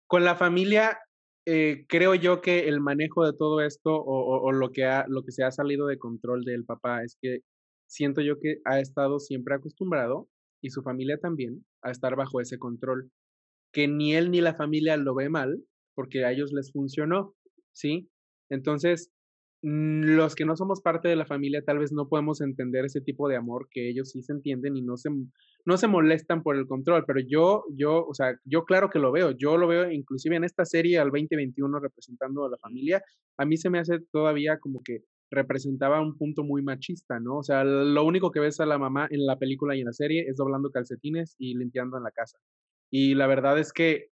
con la familia, eh, creo yo que el manejo de todo esto o, o, o, lo, que ha, lo que se ha salido de control del papá es que siento yo que ha estado siempre acostumbrado y su familia también a estar bajo ese control, que ni él ni la familia lo ve mal porque a ellos les funcionó, ¿sí? Entonces, los que no somos parte de la familia tal vez no podemos entender ese tipo de amor que ellos sí se entienden y no se, no se molestan por el control, pero yo, yo, o sea, yo claro que lo veo, yo lo veo inclusive en esta serie al 2021 representando a la familia, a mí se me hace todavía como que representaba un punto muy machista, ¿no? O sea, lo único que ves a la mamá en la película y en la serie es doblando calcetines y limpiando en la casa. Y la verdad es que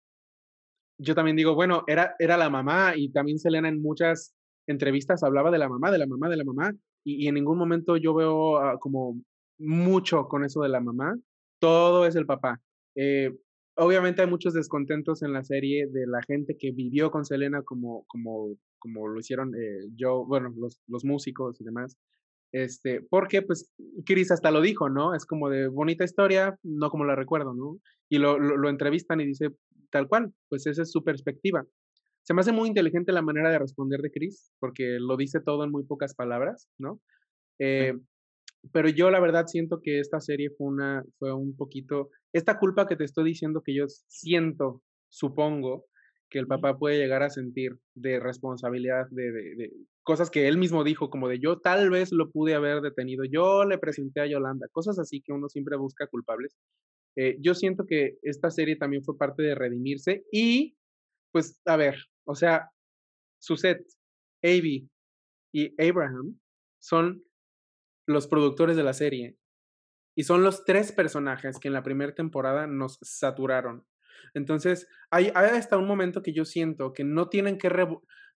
yo también digo, bueno, era, era la mamá y también Selena en muchas entrevistas hablaba de la mamá, de la mamá, de la mamá, y, en ningún momento yo veo uh, como mucho con eso de la mamá, todo es el papá. Eh, obviamente hay muchos descontentos en la serie de la gente que vivió con Selena como, como, como lo hicieron eh, yo, bueno, los, los músicos y demás. Este, porque pues Chris hasta lo dijo, ¿no? Es como de bonita historia, no como la recuerdo, ¿no? Y lo, lo, lo entrevistan y dice tal cual, pues esa es su perspectiva. Se me hace muy inteligente la manera de responder de Chris, porque lo dice todo en muy pocas palabras, ¿no? Eh, sí. Pero yo la verdad siento que esta serie fue una, fue un poquito, esta culpa que te estoy diciendo que yo siento, supongo, que el papá puede llegar a sentir de responsabilidad, de, de, de, cosas que él mismo dijo, como de yo tal vez lo pude haber detenido, yo le presenté a Yolanda, cosas así que uno siempre busca culpables. Eh, yo siento que esta serie también fue parte de redimirse y, pues, a ver, o sea, Suzette, Avi y Abraham son los productores de la serie. Y son los tres personajes que en la primera temporada nos saturaron. Entonces, hay, hay, hasta un momento que yo siento que no tienen que...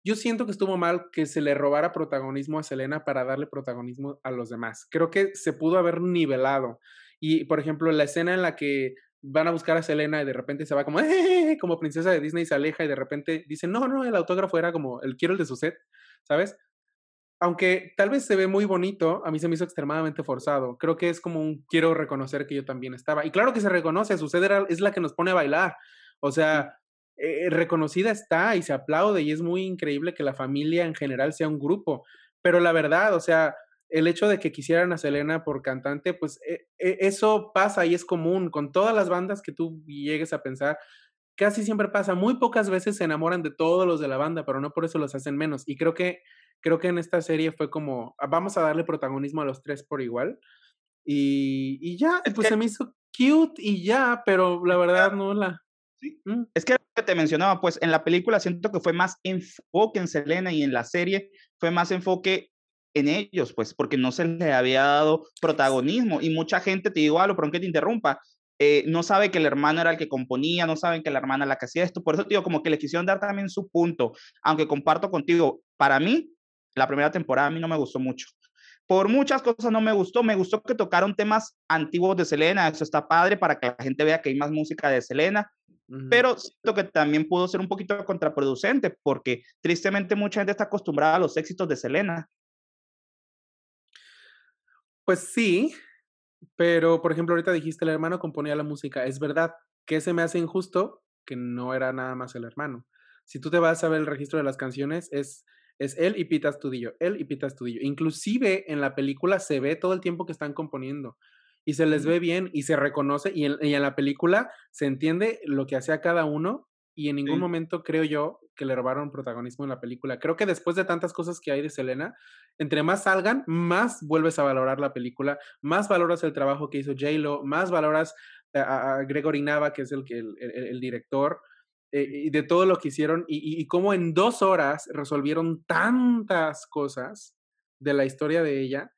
Yo siento que estuvo mal que se le robara protagonismo a Selena para darle protagonismo a los demás. Creo que se pudo haber nivelado. Y, por ejemplo, la escena en la que van a buscar a Selena y de repente se va como, ¡Eh! como princesa de Disney, se aleja y de repente dicen, no, no, el autógrafo era como, el quiero el de su set, ¿sabes? Aunque tal vez se ve muy bonito, a mí se me hizo extremadamente forzado. Creo que es como un quiero reconocer que yo también estaba. Y claro que se reconoce, su set es la que nos pone a bailar. O sea, eh, reconocida está y se aplaude y es muy increíble que la familia en general sea un grupo. Pero la verdad, o sea, el hecho de que quisieran a Selena por cantante, pues e, e, eso pasa y es común con todas las bandas que tú llegues a pensar. Casi siempre pasa, muy pocas veces se enamoran de todos los de la banda, pero no por eso los hacen menos. Y creo que creo que en esta serie fue como ah, vamos a darle protagonismo a los tres por igual. Y, y ya, pues se me hizo cute y ya, pero la verdad no la Sí. Mm. Es que te mencionaba, pues en la película siento que fue más enfoque en Selena y en la serie fue más enfoque en ellos, pues, porque no se les había dado protagonismo. Y mucha gente, te digo algo, pero aunque te interrumpa, eh, no sabe que el hermano era el que componía, no saben que la hermana la que hacía esto. Por eso digo, como que le quisieron dar también su punto. Aunque comparto contigo, para mí, la primera temporada a mí no me gustó mucho. Por muchas cosas no me gustó. Me gustó que tocaron temas antiguos de Selena. Eso está padre para que la gente vea que hay más música de Selena. Pero siento que también pudo ser un poquito contraproducente porque tristemente mucha gente está acostumbrada a los éxitos de Selena. Pues sí, pero por ejemplo, ahorita dijiste el hermano componía la música. Es verdad que se me hace injusto que no era nada más el hermano. Si tú te vas a ver el registro de las canciones, es, es él y Pita Estudillo, él y Pita Estudillo. Inclusive en la película se ve todo el tiempo que están componiendo y se les ve bien y se reconoce y en, y en la película se entiende lo que hacía cada uno y en ningún momento creo yo que le robaron protagonismo en la película. Creo que después de tantas cosas que hay de Selena, entre más salgan, más vuelves a valorar la película, más valoras el trabajo que hizo J-Lo, más valoras a, Gregory Nava, que es el, director, y de todo lo que hicieron, y, y, cómo en dos horas resolvieron tantas cosas de la historia de ella.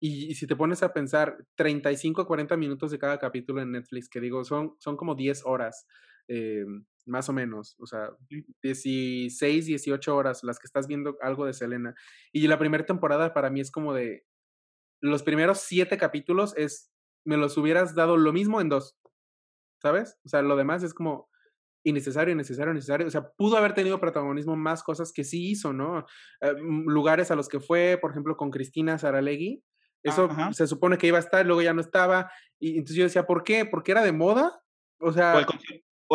Y, si te pones a pensar, 35 a 40 minutos de cada capítulo en Netflix, que digo, son, son como 10 horas. Eh, más o menos, o sea, 16, 18 horas las que estás viendo algo de Selena. Y la primera temporada para mí es como de, los primeros siete capítulos es, me los hubieras dado lo mismo en dos, ¿sabes? O sea, lo demás es como innecesario, innecesario, innecesario. O sea, pudo haber tenido protagonismo más cosas que sí hizo, ¿no? Eh, lugares a los que fue, por ejemplo, con Cristina Saralegui. Eso se supone que iba a estar, luego ya no estaba. Y entonces yo decía, ¿por qué? ¿Porque era de moda? O sea, o el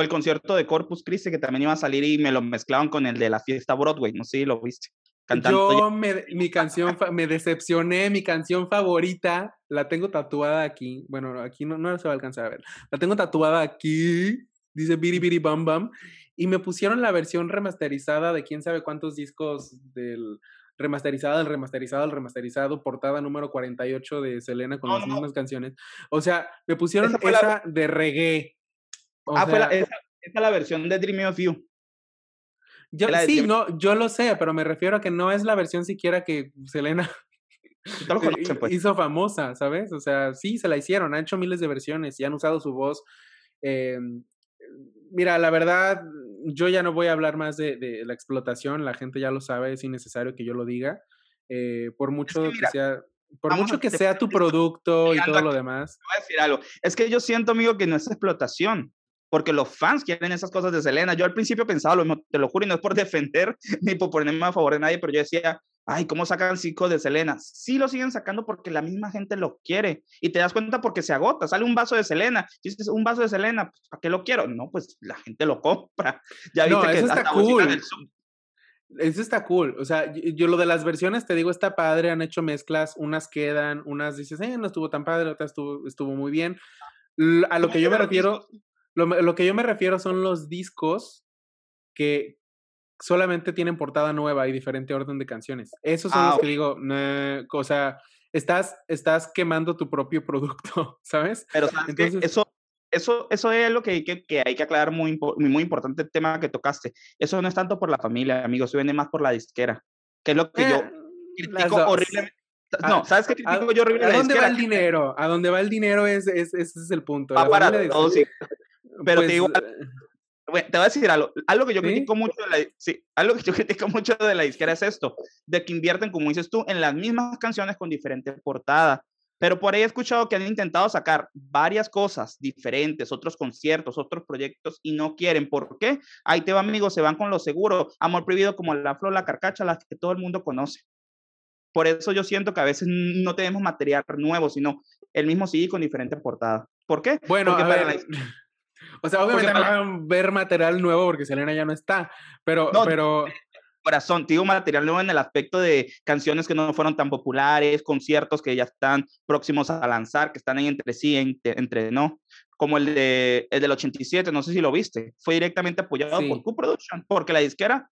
concierto de Corpus Christi que también iba a salir y me lo mezclaban con el de la fiesta Broadway, no sé si lo viste. Cantando yo me, mi canción, me decepcioné, mi canción favorita, la tengo tatuada aquí, bueno, aquí no, no se va a alcanzar a ver, la tengo tatuada aquí, dice Biri Biri Bam Bam, y me pusieron la versión remasterizada de quién sabe cuántos discos del remasterizada, del remasterizado, el remasterizado, portada número 48 de Selena con las mismas canciones. O sea, me pusieron esa, de reggae, ah, fue la, esa, es la versión de Dream of You. Yo, sí, no, yo lo sé, pero me refiero a que no es la versión siquiera que Selena pues. hizo famosa, ¿sabes? O sea, sí, se la hicieron, han hecho miles de versiones y han usado su voz. Em, mira, la verdad, yo ya no voy a hablar más de, de, la explotación, la gente ya lo sabe, es innecesario que yo lo diga. Eh, por mucho que, sea por mucho que sea tu producto y todo lo demás. Voy a decir algo. Es que yo siento, amigo, que no es explotación porque los fans quieren esas cosas de Selena. Yo al principio pensaba lo mismo, te lo juro, y no es por defender ni por ponerme a favor de nadie, pero yo decía, ay, ¿cómo sacan cinco de Selena? Sí lo siguen sacando porque la misma gente lo quiere. Y te das cuenta porque se agota. Sale un vaso de Selena. Dices, un vaso de Selena, pues, ¿para qué lo quiero? No, pues la gente lo compra. Ya viste que eso está cool. Eso está cool. O sea, yo, lo de las versiones, te digo, está padre. Han hecho mezclas. Unas quedan, unas dices, eh, no estuvo tan padre, otras estuvo, estuvo muy bien. A lo que yo me refiero lo, que yo me refiero son los discos que solamente tienen portada nueva y diferente orden de canciones. Esos son ah, los que digo, o sea, estás, estás quemando tu propio producto, ¿sabes? Pero eso, eso, eso es lo que hay que, que, hay que aclarar muy, muy, importante el tema que tocaste. Eso no es tanto por la familia, amigos, se viene más por la disquera, que es lo que yo eh, critico horriblemente. No, ¿sabes qué critico yo horriblemente? ¿A dónde va el dinero? A dónde va el dinero es, es, ese es el punto. Va para todos, sí. Pero te digo, pues, te voy a decir algo, algo que yo critico mucho de la, sí, algo que yo critico mucho de la disquera es esto, de que invierten, como dices tú, en las mismas canciones con diferente portada. Pero por ahí he escuchado que han intentado sacar varias cosas diferentes, otros conciertos, otros proyectos y no quieren. ¿Por qué? Ahí te va, amigos, se van con lo seguro. Amor prohibido como la flor, la carcacha, las que todo el mundo conoce. Por eso yo siento que a veces no tenemos material nuevo, sino el mismo CD con diferente portada. ¿Por qué? Bueno, a ver, o sea, obviamente no van a ver material nuevo porque Selena ya no está, pero, pero corazón, digo material nuevo en el aspecto de canciones que no fueron tan populares, conciertos que ya están próximos a lanzar, que están ahí entre sí, entre, no, como el, de, el del 87, no sé si lo viste, fue directamente apoyado por Q-Production, porque la disquera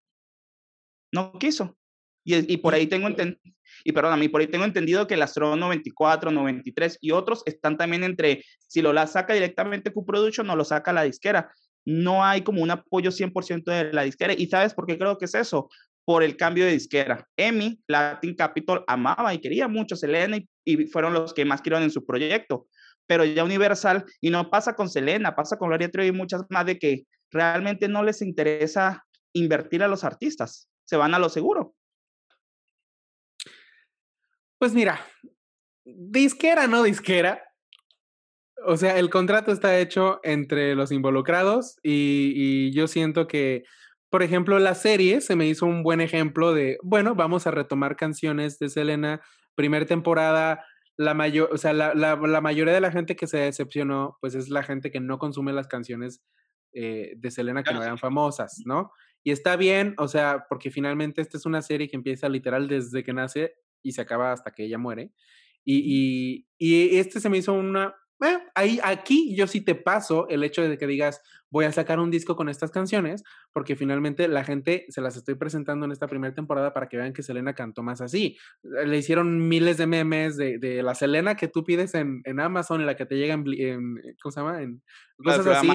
no quiso. Y, y por ahí tengo entendido, y perdón, a mí por ahí tengo entendido que el Astro 94, 93 y otros están también entre, si lo la saca directamente Q-Production o lo saca la disquera no hay como un apoyo 100% de la disquera. ¿Y sabes por qué creo que es eso? Por el cambio de disquera. EMI, Latin Capital, amaba y quería mucho a Selena y, fueron los que más querían en su proyecto. Pero ya Universal, y no pasa con Selena, pasa con Gloria Trevi y muchas más, de que realmente no les interesa invertir a los artistas. Se van a lo seguro. Pues mira, disquera, no disquera, o sea, el contrato está hecho entre los involucrados y, yo siento que, por ejemplo, la serie se me hizo un buen ejemplo de, bueno, vamos a retomar canciones de Selena, primera temporada, la mayor, o sea, la, la, mayoría de la gente que se decepcionó, pues es la gente que no consume las canciones eh, de Selena que no eran famosas, ¿no? Y está bien, o sea, porque finalmente esta es una serie que empieza literal desde que nace y se acaba hasta que ella muere. Y, y, y este se me hizo una, eh, ahí, aquí yo sí te paso el hecho de que digas, voy a sacar un disco con estas canciones, porque finalmente la gente se las estoy presentando en esta primera temporada para que vean que Selena cantó más así. Eh, le hicieron miles de memes de, de la Selena que tú pides en, en Amazon y la que te llega en, en ¿cómo se llama? En cosas así.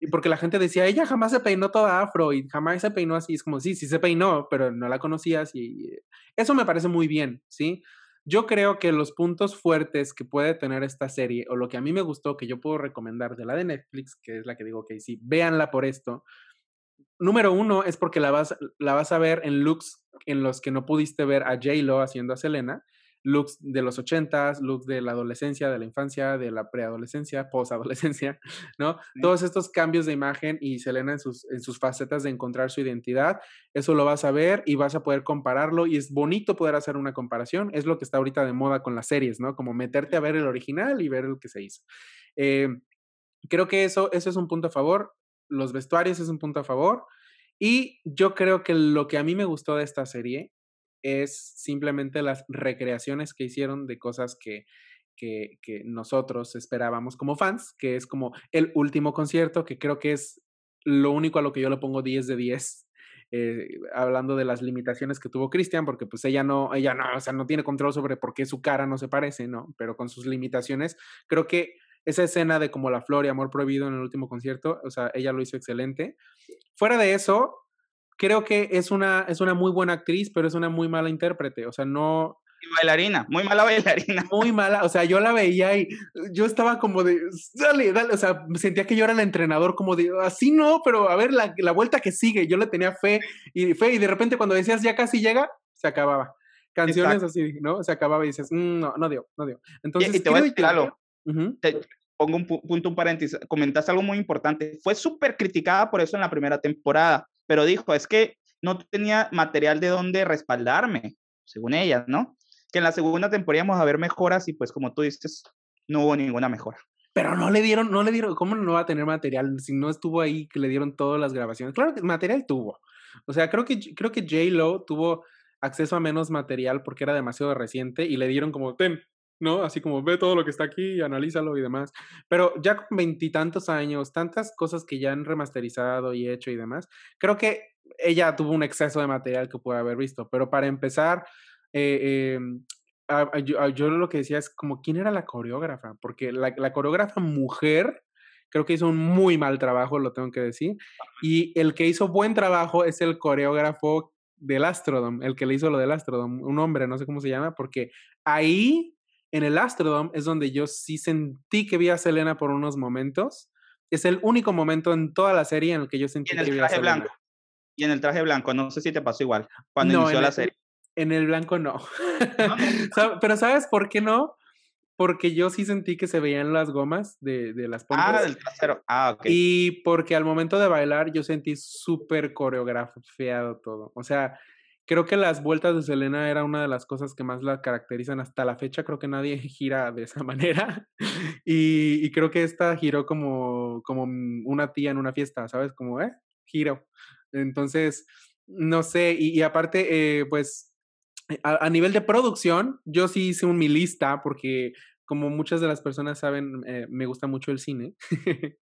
Y porque la gente decía, ella jamás se peinó toda afro y jamás se peinó así. Es como, sí, sí se peinó, pero no la conocías y eso me parece muy bien, ¿sí? Yo creo que los puntos fuertes que puede tener esta serie, o lo que a mí me gustó, que yo puedo recomendar de la de Netflix, que es la que digo que sí, véanla por esto. Número uno es porque la vas, la vas a ver en looks en los que no pudiste ver a J-Lo haciendo a Selena looks de los ochentas, looks de la adolescencia, de la infancia, de la preadolescencia, posadolescencia, ¿no? Todos estos cambios de imagen y Selena en sus, en sus facetas de encontrar su identidad, eso lo vas a ver y vas a poder compararlo y es bonito poder hacer una comparación, es lo que está ahorita de moda con las series, ¿no? Como meterte a ver el original y ver el que se hizo. Eh, creo que eso, eso es un punto a favor, los vestuarios es un punto a favor. Y yo creo que lo que a mí me gustó de esta serie es simplemente las recreaciones que hicieron de cosas que, que, nosotros esperábamos como fans, que es como el último concierto, que creo que es lo único a lo que yo le pongo 10 de 10. Eh, hablando de las limitaciones que tuvo Cristian, porque pues ella no, ella no, o sea, no tiene control sobre por qué su cara no se parece, ¿no? Pero con sus limitaciones, creo que esa escena de como la flor y amor prohibido en el último concierto, o sea, ella lo hizo excelente. Fuera de eso, creo que es una, es una muy buena actriz, pero es una muy mala intérprete. O sea, no. Y bailarina, muy mala bailarina. Muy mala, o sea, yo la veía y yo estaba como de, dale, dale, o sea, sentía que yo era el entrenador, como de, así no, pero a ver, la, la vuelta que sigue, yo le tenía fe y fe, y de repente cuando decías ya casi llega, se acababa. Canciones así, ¿no? Se acababa y dices, mm, no, no dio, no dio. Entonces, y, te voy a decir algo. te pongo un punto, un paréntesis. Comentaste algo muy importante. Fue súper criticada por eso en la primera temporada pero dijo, es que no tenía material de dónde respaldarme, según ella, ¿no? Que en la segunda temporada íbamos a ver mejoras y pues como tú dices, no hubo ninguna mejora. Pero no le dieron, no le dieron, ¿cómo no va a tener material si no estuvo ahí que le dieron todas las grabaciones? Claro que material tuvo. O sea, creo que, creo que J. Lo tuvo acceso a menos material porque era demasiado reciente y le dieron como, ten, ¿no? Así como ve todo lo que está aquí, analízalo y demás. Pero ya con veintitantos años, tantas cosas que ya han remasterizado y hecho y demás, creo que ella tuvo un exceso de material que puede haber visto. Pero para empezar, eh, em, yo, lo que decía es como, ¿quién era la coreógrafa? Porque la, la coreógrafa mujer creo que hizo un muy mal trabajo, lo tengo que decir. Y el que hizo buen trabajo es el coreógrafo del Astrodome, el que le hizo lo del Astrodome, un hombre, no sé cómo se llama, porque ahí en el Astrodome es donde yo sí sentí que vi a Selena por unos momentos. Es el único momento en toda la serie en el que yo sentí que vi a Selena. Blanco. Y en el traje blanco, no sé si te pasó igual cuando inició la serie. En el blanco no. Pero ¿sabes por qué no? porque yo sí sentí que se veían las gomas de, de las pompas. Ah, del trasero. Ah, ok. Y porque al momento de bailar yo sentí súper coreografiado todo. O sea, creo que las vueltas de Selena era una de las cosas que más la caracterizan hasta la fecha. Creo que nadie gira de esa manera. Y, y creo que esta giró como, como una tía en una fiesta, ¿sabes? Como, ¿eh? Giro. Entonces, no sé. Y, y aparte, eh, pues, a, a, nivel de producción, yo sí hice un mi lista porque como muchas de las personas saben, eh, me gusta mucho el cine.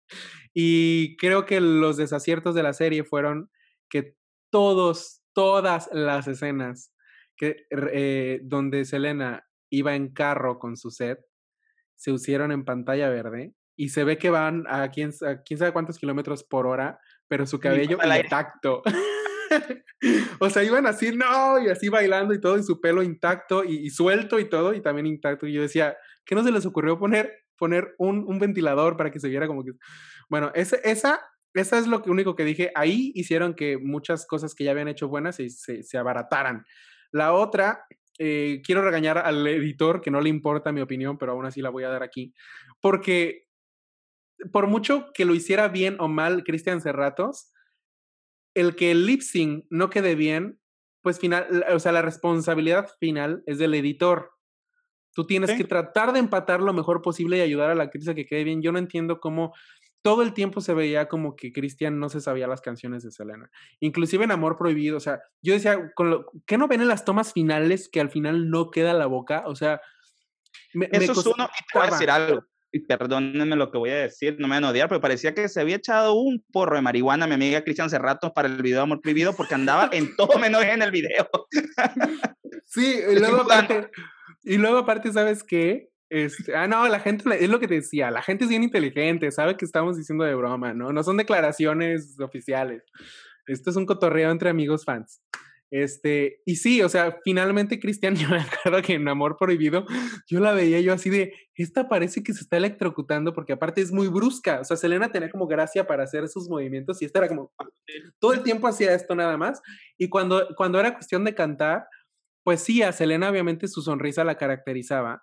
y creo que los desaciertos de la serie fueron que todos, todas las escenas que, eh, donde Selena iba en carro con su set se hicieron en pantalla verde y se ve que van a quién, a quién sabe cuántos kilómetros por hora, pero su cabello intacto. o sea, iban así, no, y así bailando y todo, y su pelo intacto y, y, suelto y todo, y también intacto. Y yo decía, ¿qué no se les ocurrió poner, poner un, un ventilador para que se viera como que... Bueno, ese, esa, esa es lo único que dije. Ahí hicieron que muchas cosas que ya habían hecho buenas se, se, se abarataran. La otra, eh, quiero regañar al editor, que no le importa mi opinión, pero aún así la voy a dar aquí, porque por mucho que lo hiciera bien o mal Cristian Cerratos, el que el lip sync no quede bien, pues final, o sea, la responsabilidad final es del editor. Tú tienes ¿Sí? que tratar de empatar lo mejor posible y ayudar a la actriz a que quede bien. Yo no entiendo cómo todo el tiempo se veía como que Cristian no se sabía las canciones de Selena. Inclusive en Amor Prohibido, o sea, yo decía, con lo, ¿qué no ven en las tomas finales que al final no queda la boca? O sea, me, eso me es uno, y te voy a decir algo y perdónenme lo que voy a decir, no me van a odiar, pero parecía que se había echado un porro de marihuana mi amiga Cristian Cerrato para el video Amor Prohibido porque andaba en todo menos en el video. Sí, y luego, aparte, y luego aparte, ¿sabes qué? Este, ah, no, la gente, es lo que te decía, la gente es bien inteligente, sabe que estamos diciendo de broma, ¿no? No son declaraciones oficiales. Esto es un cotorreo entre amigos fans. Este, y sí, o sea, finalmente Cristian, yo me acuerdo que en Amor Prohibido, yo la veía yo así de, esta parece que se está electrocutando porque aparte es muy brusca, o sea, Selena tenía como gracia para hacer esos movimientos y esta era como, todo el tiempo hacía esto nada más, y cuando, cuando era cuestión de cantar, pues sí, a Selena obviamente su sonrisa la caracterizaba,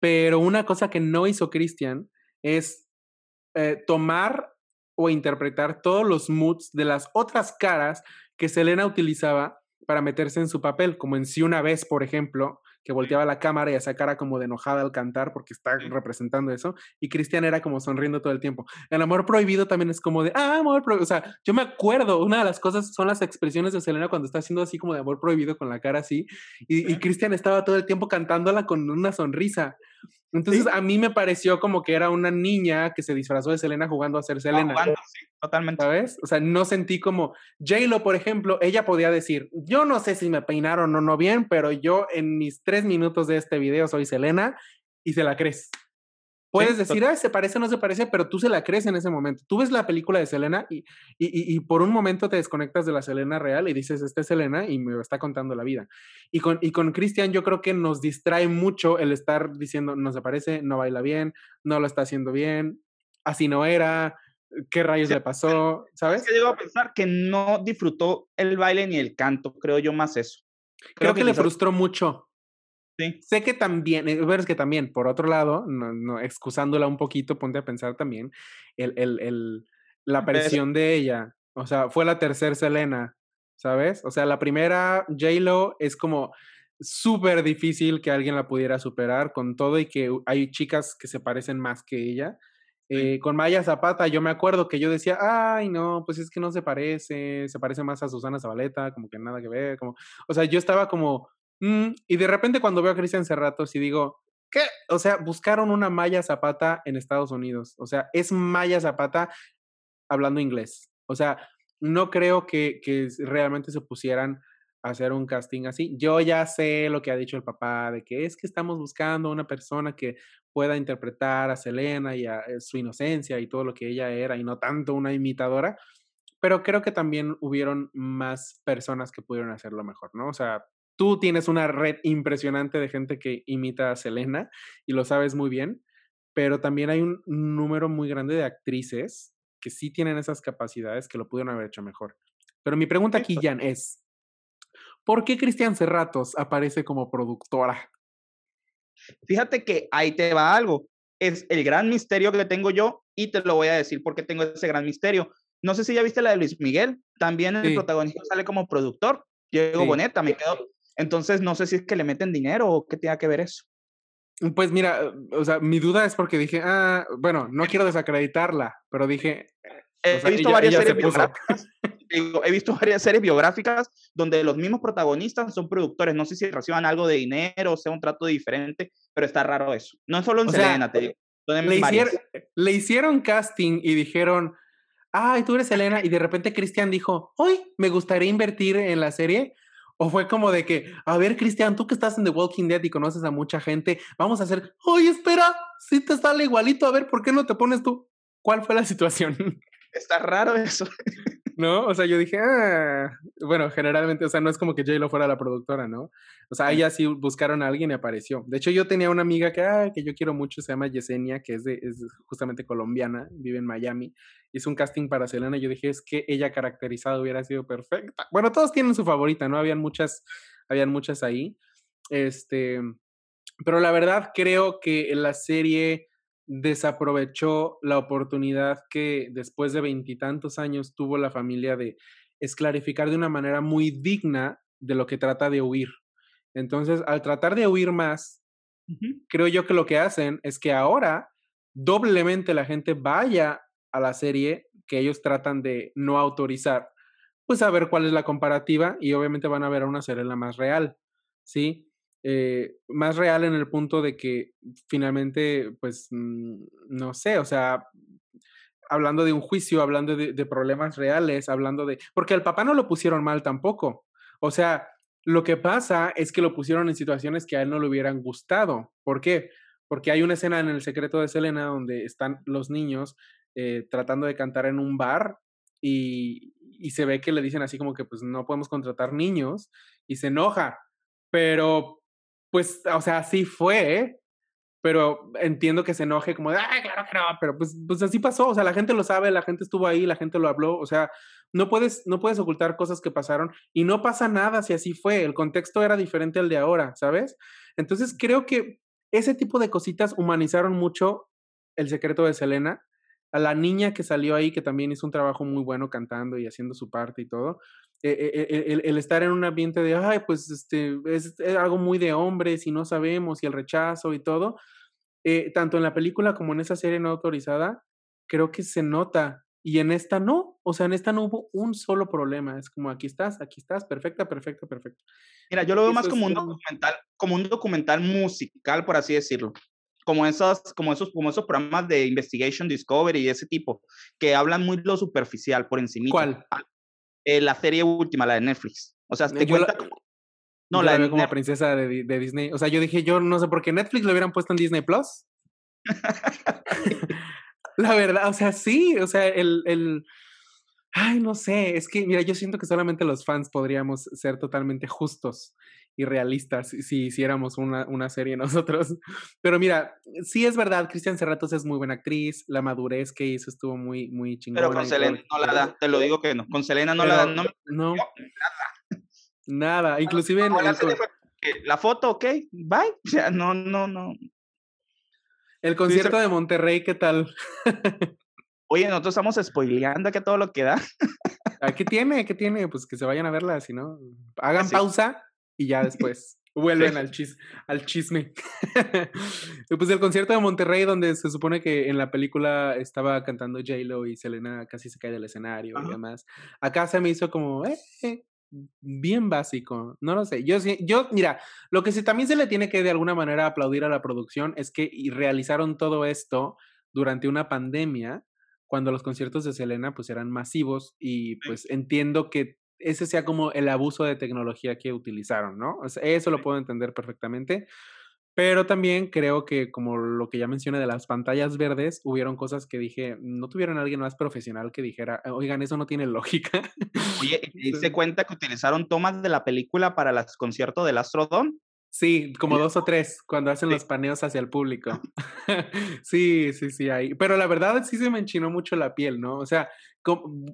pero una cosa que no hizo Cristian es eh, tomar o interpretar todos los moods de las otras caras que Selena utilizaba para meterse en su papel, como en Sí una vez, por ejemplo, que volteaba la cámara y hacía cara como de enojada al cantar porque está representando eso, y Cristian era como sonriendo todo el tiempo. El amor prohibido también es como de, ah, amor prohibido, o sea, yo me acuerdo, una de las cosas son las expresiones de Selena cuando está haciendo así como de amor prohibido con la cara así, y, y Cristian estaba todo el tiempo cantándola con una sonrisa. Entonces ¿Sí? a mí me pareció como que era una niña que se disfrazó de Selena jugando a ser Selena. Jugando, sí, totalmente. ¿Sabes? O sea, no sentí como J-Lo, por ejemplo, ella podía decir, yo no sé si me peinaron o no bien, pero yo en mis tres minutos de este video soy Selena y se la crees. Puedes sí, decir, ah, se parece o no se parece, pero tú se la crees en ese momento. Tú ves la película de Selena y, y, y, por un momento te desconectas de la Selena real y dices, esta es Selena y me está contando la vida. Y con, y con Cristian yo creo que nos distrae mucho el estar diciendo, no se parece, no baila bien, no lo está haciendo bien, así no era, qué rayos sí, le pasó, ¿sabes? Es que llego a pensar que no disfrutó el baile ni el canto, creo yo más eso. Creo, creo que, que, le frustró mucho. Sí. Sé que también, eh, es que también, por otro lado, no, no, excusándola un poquito, ponte a pensar también, el, el, el, la aparición de ella, o sea, fue la tercera Selena, ¿sabes? O sea, la primera, J-Lo, es como súper difícil que alguien la pudiera superar con todo y que hay chicas que se parecen más que ella. Eh, con Maya Zapata, yo me acuerdo que yo decía, ay, no, pues es que no se parece, se parece más a Susana Zabaleta, como que nada que ver, como, o sea, yo estaba como, Mm, y de repente cuando veo a Cristian Cerratos y digo, ¿qué? O sea, buscaron una Maya Zapata en Estados Unidos. O sea, es Maya Zapata hablando inglés. O sea, no creo que, que realmente se pusieran a hacer un casting así. Yo ya sé lo que ha dicho el papá, de que es que estamos buscando una persona que pueda interpretar a Selena y a eh, su inocencia y todo lo que ella era y no tanto una imitadora. Pero creo que también hubieron más personas que pudieron hacerlo mejor, ¿no? O sea, tú tienes una red impresionante de gente que imita a Selena y lo sabes muy bien, pero también hay un número muy grande de actrices que sí tienen esas capacidades que lo pudieron haber hecho mejor. Pero mi pregunta aquí, Jan, es, ¿por qué Cristian Cerratos aparece como productora? Fíjate que ahí te va algo. Es el gran misterio que tengo yo y te lo voy a decir porque tengo ese gran misterio. No sé si ya viste la de Luis Miguel. También el protagonista sale como productor. Diego Boneta, me quedo. Entonces, no sé si es que le meten dinero o qué tenga que ver eso. Pues mira, o sea, mi duda es porque dije, ah, bueno, no quiero desacreditarla, pero dije, he visto varias series biográficas. he visto varias series biográficas donde los mismos protagonistas son productores. No sé si reciban algo de dinero o sea un trato diferente, pero está raro eso. No solo en Selena, te digo. Le hicieron, casting y dijeron, ay, tú eres Selena, y de repente Cristian dijo, hoy me gustaría invertir en la serie. O fue como de que, a ver, Cristian, tú que estás en The Walking Dead y conoces a mucha gente, vamos a hacer, oye, espera, si te sale igualito, a ver, ¿por qué no te pones tú? ¿Cuál fue la situación? Está raro eso. ¿No? O sea, yo dije, ah, bueno, generalmente, o sea, no es como que J-Lo fuera la productora, ¿no? O sea, ella sí buscaron a alguien y apareció. De hecho, yo tenía una amiga que, ah, que yo quiero mucho, se llama Yesenia, que es, de, es justamente colombiana, vive en Miami. Hizo un casting para Selena y yo dije, es que ella caracterizada hubiera sido perfecta. Bueno, todos tienen su favorita, ¿no? Habían muchas, habían muchas ahí. Este, pero la verdad creo que la serie desaprovechó la oportunidad que después de veintitantos años tuvo la familia de esclarificar de una manera muy digna de lo que trata de huir. Entonces, al tratar de huir más, creo yo que lo que hacen es que ahora doblemente la gente vaya a la serie que ellos tratan de no autorizar, pues a ver cuál es la comparativa y obviamente van a ver a una Serena más real, ¿sí? Eh, más real en el punto de que finalmente, pues, mm, no sé, o sea, hablando de un juicio, hablando de, problemas reales, hablando de... Porque al papá no lo pusieron mal tampoco. O sea, lo que pasa es que lo pusieron en situaciones que a él no le hubieran gustado. ¿Por qué? Porque hay una escena en El secreto de Selena donde están los niños eh, tratando de cantar en un bar y, y se ve que le dicen así como que pues no podemos contratar niños y se enoja. Pero pues, o sea, sí fue, pero entiendo que se enoje como de, ay, claro que no, pero pues, pues así pasó, o sea, la gente lo sabe, la gente estuvo ahí, la gente lo habló, o sea, no puedes, no puedes ocultar cosas que pasaron y no pasa nada si así fue, el contexto era diferente al de ahora, ¿sabes? Entonces creo que ese tipo de cositas humanizaron mucho el secreto de Selena, a la niña que salió ahí, que también hizo un trabajo muy bueno cantando y haciendo su parte y todo, e, e, e, el, estar en un ambiente de, ay, pues este, es, algo muy de hombres y no sabemos y el rechazo y todo, eh, tanto en la película como en esa serie no autorizada, creo que se nota. Y en esta no, o sea, en esta no hubo un solo problema. Es como aquí estás, aquí estás, perfecta, perfecta, perfecta. Mira, yo lo veo más como un documental, como un documental musical, por así decirlo como esos, como esos, como esos programas de Investigation Discovery y ese tipo, que hablan muy lo superficial, por encima. ¿Cuál? Eh, la serie última, la de Netflix. O sea, te cuenta... no, la, de como princesa de, de, Disney. O sea, yo dije, yo no sé por qué Netflix lo hubieran puesto en Disney Plus. la verdad, o sea, sí, o sea, el, el, ay, no sé, es que, mira, yo siento que solamente los fans podríamos ser totalmente justos y realistas si hiciéramos una, una serie nosotros. Pero mira, sí es verdad, Cristian Serratos es muy buena actriz, la madurez que hizo estuvo muy, muy chingona. Pero con Selena no la da, te lo digo que no. Con Selena no la da, no. no nada. Nada, inclusive en la foto, ok, bye. O sea, no, no, no. El concierto de Monterrey, ¿qué tal? Oye, nosotros estamos spoileando que todo lo que da. ¿Qué tiene? ¿Qué tiene? Pues que se vayan a verla, si no. Hagan pausa y ya después vuelven al, chis al chisme. pues el concierto de Monterrey, donde se supone que en la película estaba cantando J-Lo y Selena casi se cae del escenario y demás. Acá se me hizo como, eh, eh, bien básico, no lo sé. Yo, yo, mira, lo que sí, también se le tiene que de alguna manera aplaudir a la producción es que realizaron todo esto durante una pandemia cuando los conciertos de Selena pues eran masivos y pues entiendo que ese sea como el abuso de tecnología que utilizaron, ¿no? eso lo puedo entender perfectamente. Pero también creo que, como lo que ya mencioné de las pantallas verdes, hubieron cosas que dije, no tuvieron alguien más profesional que dijera, oigan, eso no tiene lógica. Oye, ¿y se cuenta que utilizaron tomas de la película para los conciertos del Astrodome? Sí, como dos o tres, cuando hacen los paneos hacia el público. sí, sí, sí, ahí. Pero la verdad sí se me enchinó mucho la piel, ¿no? O sea,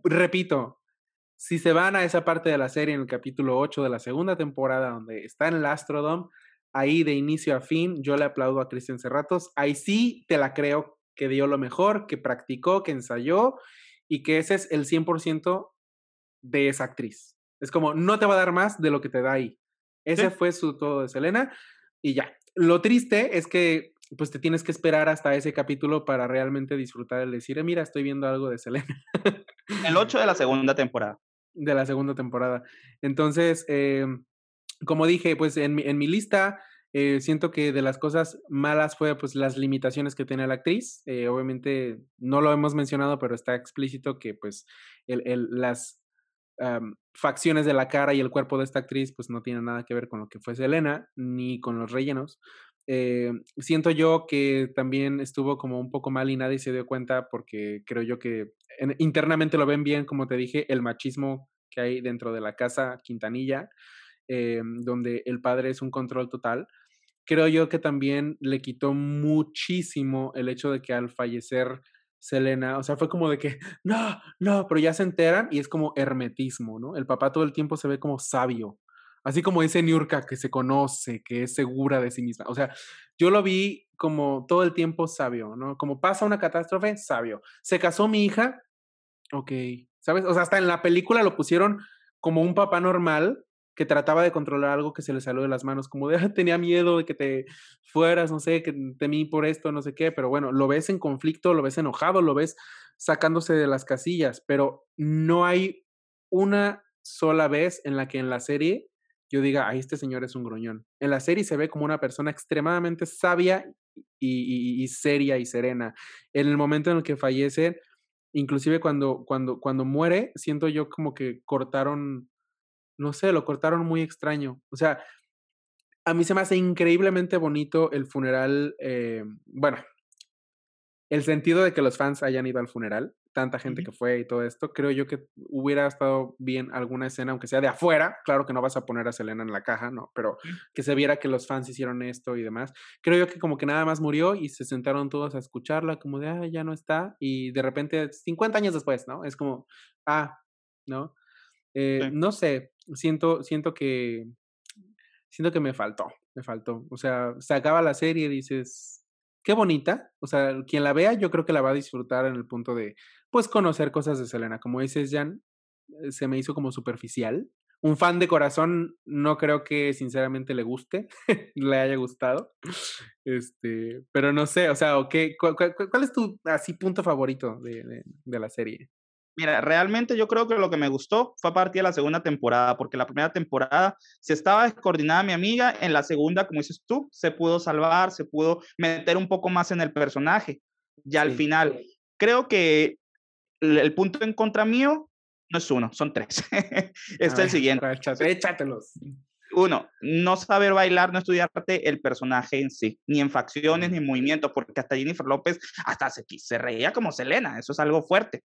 repito, si se van a esa parte de la serie en el capítulo 8 de la segunda temporada donde está en el Astrodome, ahí de inicio a fin, yo le aplaudo a Cristian Cerratos. Ahí sí te la creo que dio lo mejor, que practicó, que ensayó y que ese es el 100% de esa actriz. Es como, no te va a dar más de lo que te da ahí. Ese fue su todo de Selena y ya. Lo triste es que pues te tienes que esperar hasta ese capítulo para realmente disfrutar el decir, mira, estoy viendo algo de Selena. el 8 de la segunda temporada. De la segunda temporada. Entonces, em, como dije, pues en mi, en mi lista eh, siento que de las cosas malas fue pues las limitaciones que tiene la actriz. Eh, obviamente no lo hemos mencionado, pero está explícito que pues el, el, las facciones de la cara y el cuerpo de esta actriz pues no tienen nada que ver con lo que fue Selena ni con los rellenos. Eh, siento yo que también estuvo como un poco mal y nadie se dio cuenta porque creo yo que internamente lo ven bien, como te dije, el machismo que hay dentro de la casa Quintanilla, donde el padre es un control total creo yo que también le quitó muchísimo el hecho de que al fallecer Selena, o sea, fue como de que, no, no, pero ya se enteran y es como hermetismo, ¿no? El papá todo el tiempo se ve como sabio, así como dice Niurka, que se conoce, que es segura de sí misma. O sea, yo lo vi como todo el tiempo sabio, ¿no? Como pasa una catástrofe, sabio. Se casó mi hija, ok, ¿sabes? O sea, hasta en la película lo pusieron como un papá normal, que trataba de controlar algo que se le salió de las manos, como de, tenía miedo de que te fueras, no sé, que temí por esto, no sé qué, pero bueno, lo ves en conflicto, lo ves enojado, lo ves sacándose de las casillas, pero no hay una sola vez en la que en la serie yo diga, ay, este señor es un gruñón. En la serie se ve como una persona extremadamente sabia y, seria y serena. En el momento en el que fallece, inclusive cuando, cuando, cuando muere, siento yo como que cortaron no sé, lo cortaron muy extraño. O sea, a mí se me hace increíblemente bonito el funeral, eh, bueno, el sentido de que los fans hayan ido al funeral, tanta gente que fue y todo esto, creo yo que hubiera estado bien alguna escena, aunque sea de afuera, claro que no vas a poner a Selena en la caja, no, pero que se viera que los fans hicieron esto y demás. Creo yo que como que nada más murió y se sentaron todos a escucharla, como de, ah, ya no está, y de repente, 50 años después, ¿no? Es como, ah, ¿no? Eh, no sé, siento, siento que, siento que me faltó, me faltó. O sea, se acaba la serie y dices, qué bonita. O sea, quien la vea, yo creo que la va a disfrutar en el punto de, pues, conocer cosas de Selena. Como dices, Jan, eh, se me hizo como superficial. Un fan de corazón no creo que sinceramente le guste, le haya gustado. Este, pero no sé, o sea, ¿qué, cuál, es tu así punto favorito de, de la serie? Mira, realmente yo creo que lo que me gustó fue a partir de la segunda temporada, porque la primera temporada se estaba descoordinada mi amiga, en la segunda, como dices tú, se pudo salvar, se pudo meter un poco más en el personaje. Ya al final, creo que el, punto en contra mío no es uno, son tres. este es el siguiente. Échatelos. Uno, no saber bailar, no estudiarte el personaje en sí, ni en facciones, ni en movimientos, porque hasta Jennifer López hasta se, se reía como Selena, eso es algo fuerte.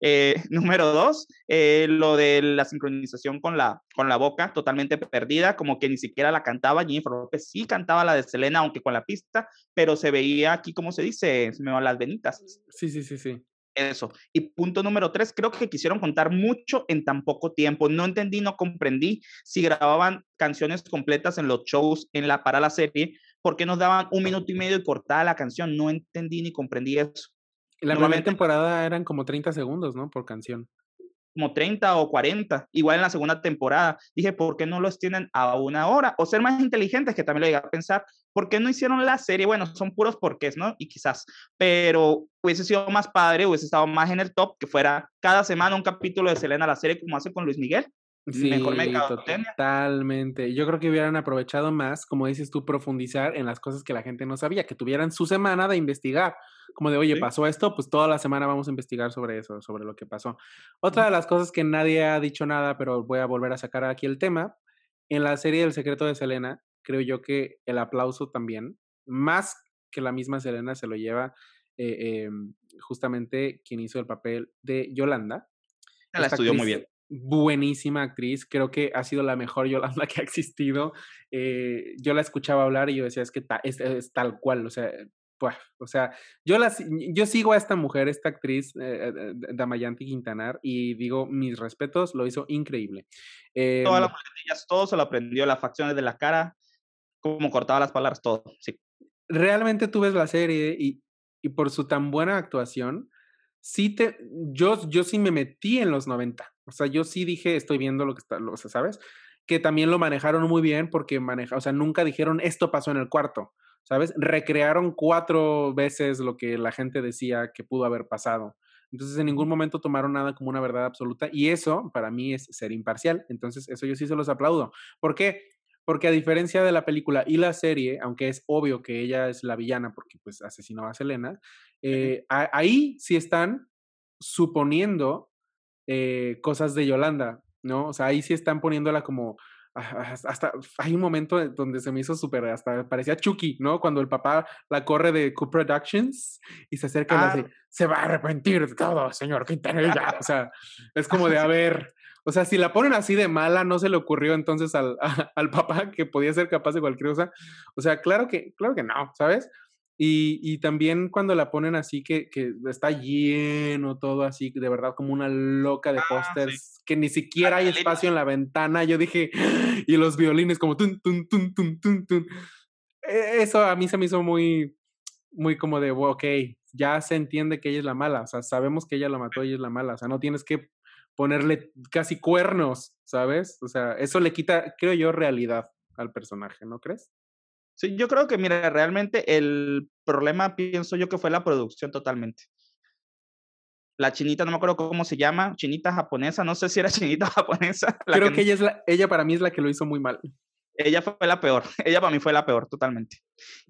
Eh, número dos, eh, lo de la sincronización con la, con la boca, totalmente perdida, como que ni siquiera la cantaba. Jennifer López sí cantaba la de Selena, aunque con la pista, pero se veía aquí, como se dice? Se me van las venitas. Sí, sí, sí, sí. Eso. Y punto número tres, creo que quisieron contar mucho en tan poco tiempo. No entendí, no comprendí si grababan canciones completas en los shows en la, para la serie, porque nos daban un minuto y medio y cortaba la canción. No entendí ni comprendí eso. La primera temporada eran como 30 segundos, ¿no? Por canción como 30 o 40, igual en la segunda temporada. Dije, ¿por qué no los tienen a una hora? O ser más inteligentes, que también lo llegué a pensar, ¿por qué no hicieron la serie? Bueno, son puros porqués, ¿no? Y quizás, pero hubiese sido más padre, hubiese estado más en el top, que fuera cada semana un capítulo de Selena la serie, como hace con Luis Miguel. Sí, Mejor totalmente. Yo creo que hubieran aprovechado más, como dices tú, profundizar en las cosas que la gente no sabía, que tuvieran su semana de investigar como de, oye, pasó esto, pues toda la semana vamos a investigar sobre eso, sobre lo que pasó. Otra de las cosas que nadie ha dicho nada, pero voy a volver a sacar aquí el tema, en la serie El secreto de Selena, creo yo que el aplauso también, más que la misma Selena, se lo lleva eh, em, justamente quien hizo el papel de Yolanda. La estudió muy bien. Buenísima actriz, creo que ha sido la mejor Yolanda que ha existido. Eh, yo la escuchaba hablar y yo decía, es que es, tal cual, o sea, o sea, yo, la, yo sigo a esta mujer, esta actriz, eh, eh Damayanti Quintanar, y digo, mis respetos, lo hizo increíble. Todas las em todo se lo aprendió, las facciones de la cara, como cortaba las palabras, todo, sí. Realmente tú ves la serie y, y por su tan buena actuación, sí te, yo, yo sí me metí en los 90. O sea, yo sí dije, estoy viendo lo que está, o sea, ¿sabes? Que también lo manejaron muy bien porque maneja, o sea, nunca dijeron esto pasó en el cuarto, ¿sabes? Recrearon cuatro veces lo que la gente decía que pudo haber pasado. Entonces, en ningún momento tomaron nada como una verdad absoluta y eso para mí es ser imparcial. Entonces, eso yo sí se los aplaudo. ¿Por qué? Porque a diferencia de la película y la serie, aunque es obvio que ella es la villana porque pues asesinó a Selena, eh, ahí sí están suponiendo eh, cosas de Yolanda, ¿no? O sea, ahí sí están poniéndola como hasta hay un momento donde se me hizo súper, hasta parecía Chucky, ¿no? Cuando el papá la corre de Coop Productions y se acerca y le dice, ah. se va a arrepentir de todo, señor Quintanilla. O sea, es como de, a ver, o sea, si la ponen así de mala, no se le ocurrió entonces al, al papá que podía ser capaz de cualquier cosa. O sea, claro que, claro que no, ¿sabes? Y, y, también cuando la ponen así, que, que, está lleno todo así, de verdad, como una loca de ah, pósters, que ni siquiera hay espacio en la ventana. Yo dije, y los violines como tun, tun, tun, tun, tun, tun. E, eso a mí se me hizo muy, muy como de, ok, ya se entiende que ella es la mala, o sea, sabemos que ella la mató, ella es la mala, o sea, no tienes que ponerle casi cuernos, ¿sabes? O sea, eso le quita, creo yo, realidad al personaje, ¿no crees? Sí, yo creo que, mira, realmente el problema pienso yo que fue la producción totalmente. La chinita, no me acuerdo cómo se llama, chinita japonesa, no sé si era chinita japonesa. Creo que, ella es la, ella para mí es la que lo hizo muy mal. Ella fue la peor, ella para mí fue la peor totalmente.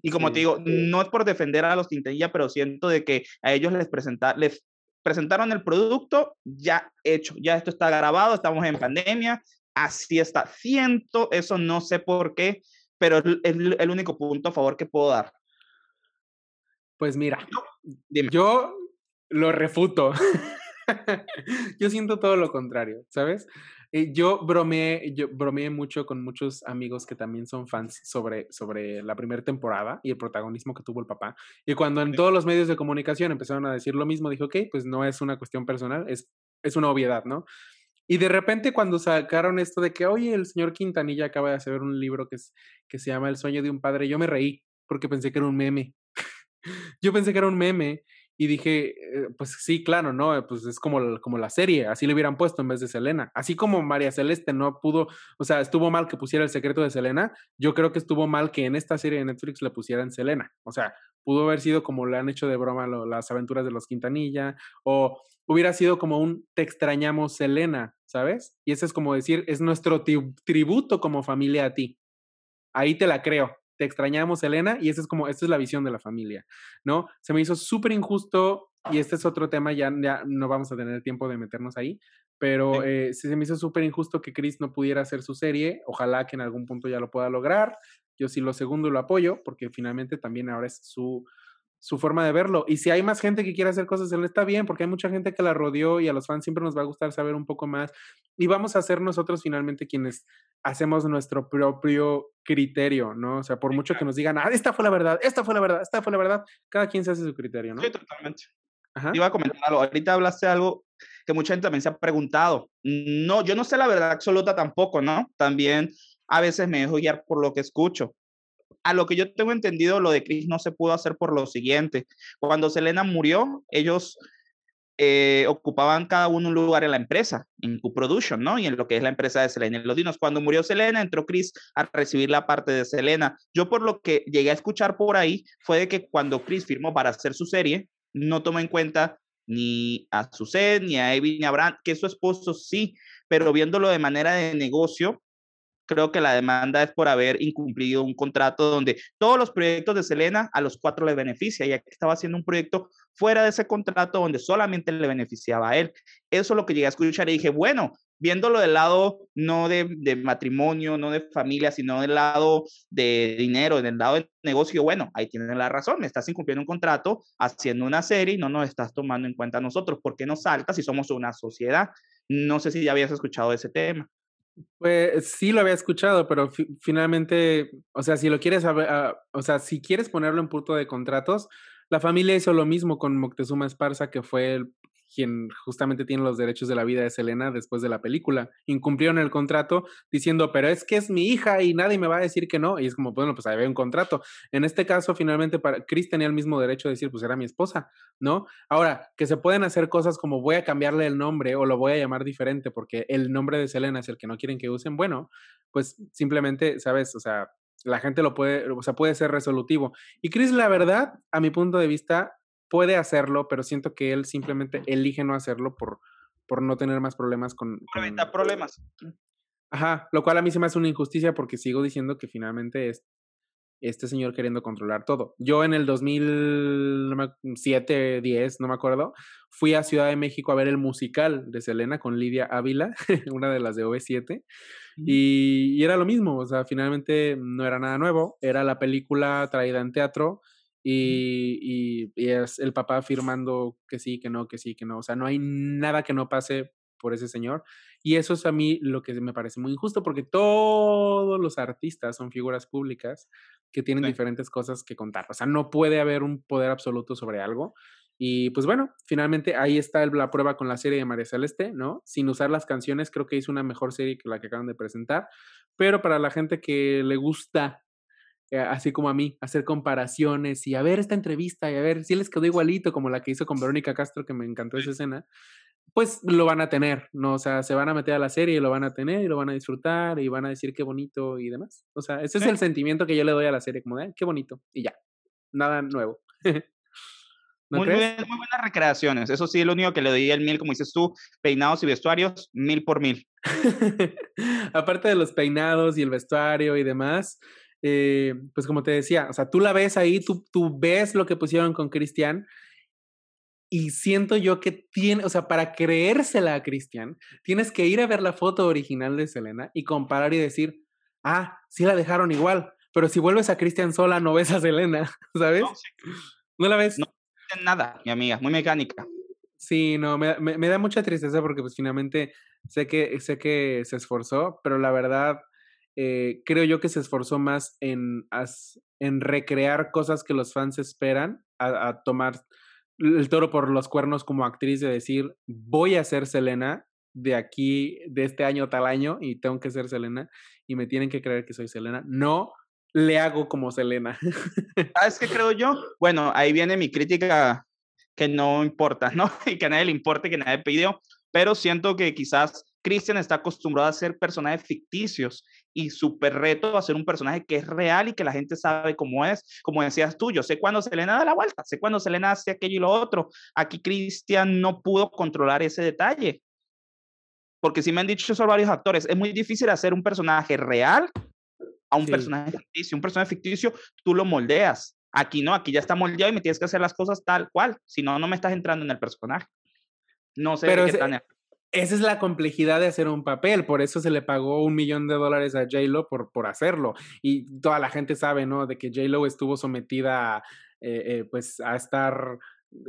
Y como te digo, no es por defender a los Quintanilla, pero siento de que a ellos les, presenta, les presentaron el producto ya hecho, ya esto está grabado, estamos en pandemia, así está. Siento, eso no sé por qué, pero es el único punto a favor que puedo dar. Pues mira, yo lo refuto. yo siento todo lo contrario, ¿sabes? Eh, yo bromeé, yo bromeé mucho con muchos amigos que también son fans sobre, sobre la primera temporada y el protagonismo que tuvo el papá. Y cuando en todos los medios de comunicación empezaron a decir lo mismo, dije, ok, pues no es una cuestión personal, es, es una obviedad, ¿no? Y de repente cuando sacaron esto de que, oye, el señor Quintanilla acaba de hacer un libro que, es, que se llama El sueño de un padre, yo me reí porque pensé que era un meme. yo pensé que era un meme y dije, eh, pues sí, claro, ¿no? Pues es como, como la serie, así le hubieran puesto en vez de Selena. Así como María Celeste no pudo, o sea, estuvo mal que pusiera el secreto de Selena, yo creo que estuvo mal que en esta serie de Netflix le pusieran Selena. O sea, pudo haber sido como le han hecho de broma las aventuras de los Quintanilla, o hubiera sido como un te extrañamos Selena, ¿sabes? Y eso es como decir, es nuestro tributo como familia a ti. Ahí te la creo. Te extrañamos, Elena, y esa es como, esta es la visión de la familia, ¿no? Se me hizo súper injusto, y este es otro tema, ya, ya no vamos a tener tiempo de meternos ahí, pero eh, se me hizo súper injusto que Chris no pudiera hacer su serie, ojalá que en algún punto ya lo pueda lograr, yo sí lo segundo lo apoyo, porque finalmente también ahora es su, su forma de verlo. Y si hay más gente que quiere hacer cosas, él está bien, porque hay mucha gente que la rodeó y a los fans siempre nos va a gustar saber un poco más. Y vamos a ser nosotros finalmente quienes hacemos nuestro propio criterio, ¿no? O sea, por mucho que nos digan, ah, esta fue la verdad, esta fue la verdad, esta fue la verdad, cada quien se hace su criterio, ¿no? Sí, totalmente. Ajá. Iba a comentar algo. Ahorita hablaste algo que mucha gente también se ha preguntado. No, yo no sé la verdad absoluta tampoco, ¿no? También a veces me dejo guiar por lo que escucho a lo que yo tengo entendido, lo de Chris no se pudo hacer por lo siguiente. Cuando Selena murió, ellos eh, ocupaban cada uno un lugar en la empresa, en Q-Production, ¿no? Y en lo que es la empresa de Selena y los Dinos. Cuando murió Selena, entró Chris a recibir la parte de Selena. Yo por lo que llegué a escuchar por ahí fue de que cuando Chris firmó para hacer su serie, no tomó en cuenta ni a Suzette, ni a Evie, ni a Brand, que su esposo sí, pero viéndolo de manera de negocio, creo que la demanda es por haber incumplido un contrato donde todos los proyectos de Selena a los cuatro le beneficia, ya que estaba haciendo un proyecto fuera de ese contrato donde solamente le beneficiaba a él. Eso es lo que llegué a escuchar y dije, bueno, viéndolo del lado no de, de matrimonio, no de familia, sino del lado de dinero, del lado del negocio, bueno, ahí tienen la razón, me estás incumpliendo un contrato, haciendo una serie y no nos estás tomando en cuenta a nosotros. ¿Por qué no saltas si somos una sociedad? No sé si ya habías escuchado ese tema. Pues sí lo había escuchado, pero finalmente, o sea, si lo quieres ah, o sea, si quieres ponerlo en punto de contratos, la familia hizo lo mismo con Moctezuma Esparza, que fue quien justamente tiene los derechos de la vida de Selena después de la película. Incumplieron el contrato diciendo, pero es que es mi hija y nadie me va a decir que no. Y es como, bueno, pues había un contrato. En este caso, finalmente, para, Chris tenía el mismo derecho de decir, pues era mi esposa, ¿no? Ahora, que se pueden hacer cosas como voy a cambiarle el nombre o lo voy a llamar diferente porque el nombre de Selena es el que no quieren que usen, bueno, pues simplemente, ¿sabes? O sea, la gente lo puede, o sea, puede ser resolutivo. Y Chris, la verdad, a mi punto de vista, puede hacerlo, pero siento que él simplemente elige no hacerlo por, por no tener más problemas con... Por evitar problemas. Ajá, lo cual a mí se me hace una injusticia porque sigo diciendo que finalmente es este señor queriendo controlar todo. Yo en el 2007, 10, no me acuerdo, fui a Ciudad de México a ver el musical de Selena con Lidia Ávila, una de las de OV7, y, y, era lo mismo, o sea, finalmente no era nada nuevo, era la película traída en teatro y, y, es el papá afirmando que sí, que no, que sí, que no. O sea, no hay nada que no pase por ese señor. Y eso es a mí lo que me parece muy injusto, porque todos los artistas son figuras públicas que tienen diferentes cosas que contar. O sea, no puede haber un poder absoluto sobre algo. Y pues bueno, finalmente ahí está la prueba con la serie de María Celeste, ¿no? Sin usar las canciones, creo que hizo una mejor serie que la que acaban de presentar. Pero para la gente que le gusta así como a mí, hacer comparaciones y a ver esta entrevista y a ver si les quedó igualito como la que hizo con Verónica Castro, que me encantó esa escena, pues lo van a tener, ¿no? O sea, se van a meter a la serie y lo van a tener y lo van a disfrutar y van a decir qué bonito y demás. O sea, ese es el sentimiento que yo le doy a la serie, como de, qué bonito y ya, nada nuevo. muy, muy, buenas recreaciones. Eso sí, lo único que le doy el mil, como dices tú, peinados y vestuarios, mil por mil. Aparte de los peinados y el vestuario y demás, eh, pues como te decía, o sea, tú la ves ahí, tú, tú ves lo que pusieron con Cristian y siento yo que tiene, o sea, para creérsela a Cristian, tienes que ir a ver la foto original de Selena y comparar y decir, ah, sí la dejaron igual, pero si vuelves a Cristian sola no ves a Selena, ¿sabes? No, la ves. No, nada, mi amiga, muy mecánica. Sí, no, me, me, me, da mucha tristeza porque pues finalmente sé que, sé que se esforzó, pero la verdad eh, creo yo que se esforzó más en, en recrear cosas que los fans esperan, a, tomar el toro por los cuernos como actriz de decir, voy a ser Selena de aquí, de este año tal año, y tengo que ser Selena, y me tienen que creer que soy Selena. No le hago como Selena. ¿Sabes qué creo yo? Bueno, ahí viene mi crítica que no importa, ¿no? Y que a nadie le importe, que nadie pidió, pero siento que quizás Christian está acostumbrado a hacer personajes ficticios y súper reto a ser un personaje que es real y que la gente sabe cómo es. Como decías tú, yo sé cuándo Selena da la vuelta, sé cuándo Selena hace aquello y lo otro. Aquí Christian no pudo controlar ese detalle. Porque si me han dicho eso varios actores, es muy difícil hacer un personaje real a un personaje ficticio. Un personaje ficticio tú lo moldeas. Aquí no, aquí ya está moldeado y me tienes que hacer las cosas tal cual. Si no, no me estás entrando en el personaje. No sé Pero qué tan esa es la complejidad de hacer un papel, por eso se le pagó un millón de dólares a J-Lo por, por hacerlo. Y toda la gente sabe, ¿no? De que J-Lo estuvo sometida eh, eh, pues a estar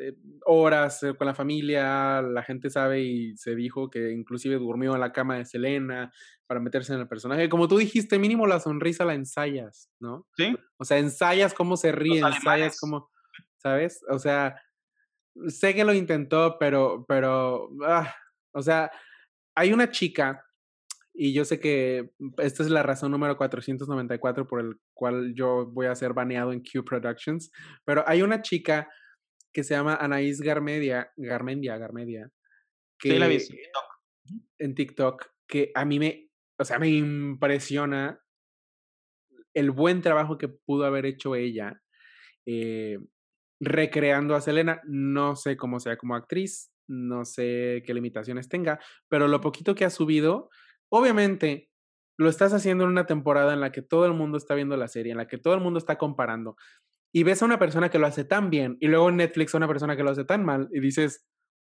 eh, horas con la familia, la gente sabe y se dijo que inclusive durmió en la cama de Selena para meterse en el personaje. Como tú dijiste, mínimo la sonrisa la ensayas, ¿no? Sí. O sea, ensayas cómo se ríe, ensayas cómo, ¿sabes? O sea, sé que lo intentó, pero, pero, ah, o sea, hay una chica, y yo sé que esta es la razón número 494 por el cual yo voy a ser baneado en Q Productions, pero hay una chica que se llama Anaís Garmedia, Garmendia, Garmedia, que sí, la vi en TikTok, que a mí me, o sea, me impresiona el buen trabajo que pudo haber hecho ella eh, recreando a Selena. No sé cómo sea como actriz, no sé qué limitaciones tenga, pero lo poquito que ha subido, obviamente lo estás haciendo en una temporada en la que todo el mundo está viendo la serie, en la que todo el mundo está comparando, y ves a una persona que lo hace tan bien, y luego Netflix a una persona que lo hace tan mal, y dices,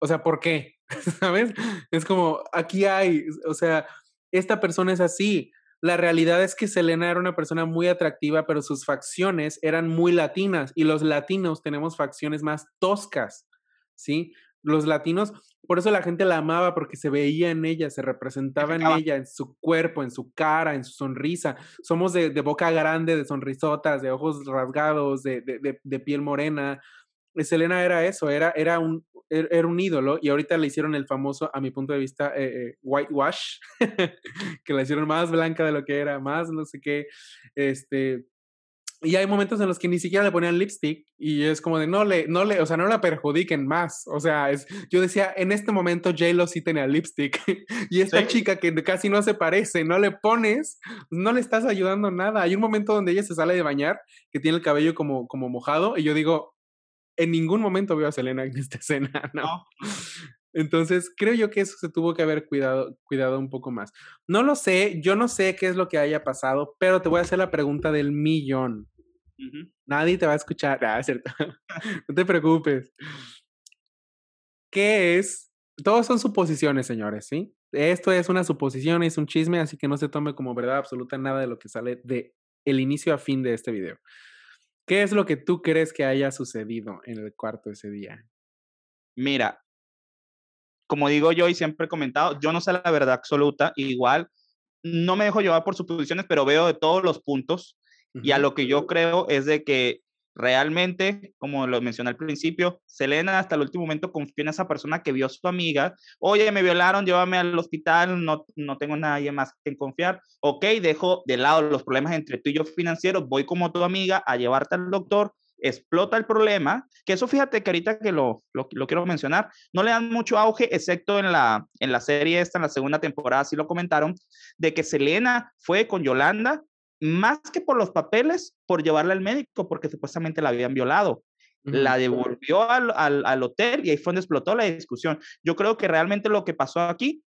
o sea, ¿por qué? ¿Sabes? Es como, aquí hay, o sea, esta persona es así. La realidad es que Selena era una persona muy atractiva, pero sus facciones eran muy latinas y los latinos tenemos facciones más toscas, ¿sí? Los latinos, por eso la gente la amaba, porque se veía en ella, se representaba en ella, en su cuerpo, en su cara, en su sonrisa. Somos de, boca grande, de sonrisotas, de ojos rasgados, de, de, piel morena. Selena era eso, era, era un, er, era un ídolo y ahorita le hicieron el famoso, a mi punto de vista, eh, eh, whitewash, que la hicieron más blanca de lo que era, más no sé qué, este, y hay momentos en los que ni siquiera le ponían lipstick y es como de no le, no le, o sea, no la perjudiquen más. O sea, es, yo decía, en este momento J-Lo sí tenía lipstick y esta chica que casi no se parece, no le pones, no le estás ayudando nada. Hay un momento donde ella se sale de bañar, que tiene el cabello como, como mojado y yo digo, en ningún momento veo a Selena en esta escena, ¿no? Entonces, creo yo que eso se tuvo que haber cuidado, cuidado un poco más. No lo sé, yo no sé qué es lo que haya pasado, pero te voy a hacer la pregunta del millón. Nadie te va a escuchar, ah, ¿cierto? no te preocupes. ¿Qué es? Todos son suposiciones, señores, ¿sí? Esto es una suposición, es un chisme, así que no se tome como verdad absoluta nada de lo que sale de el inicio a fin de este video. ¿Qué es lo que tú crees que haya sucedido en el cuarto ese día? Mira, como digo yo y siempre he comentado, yo no sé la verdad absoluta, igual no me dejo llevar por suposiciones, pero veo de todos los puntos y a lo que yo creo es de que realmente, como lo mencioné al principio, Selena hasta el último momento confía en esa persona que vio a su amiga, oye, me violaron, llévame al hospital, no, no tengo nadie más que confiar, ok, dejo de lado los problemas entre tú y yo financieros, voy como tu amiga a llevarte al doctor, explota el problema, que eso fíjate que ahorita que lo, lo, quiero mencionar, no le dan mucho auge, excepto en la, en la serie esta, en la segunda temporada, sí lo comentaron, de que Selena fue con Yolanda, más que por los papeles, por llevarla al médico, porque supuestamente la habían violado. La devolvió al, al, al hotel y ahí fue donde explotó la discusión. Yo creo que realmente lo que pasó aquí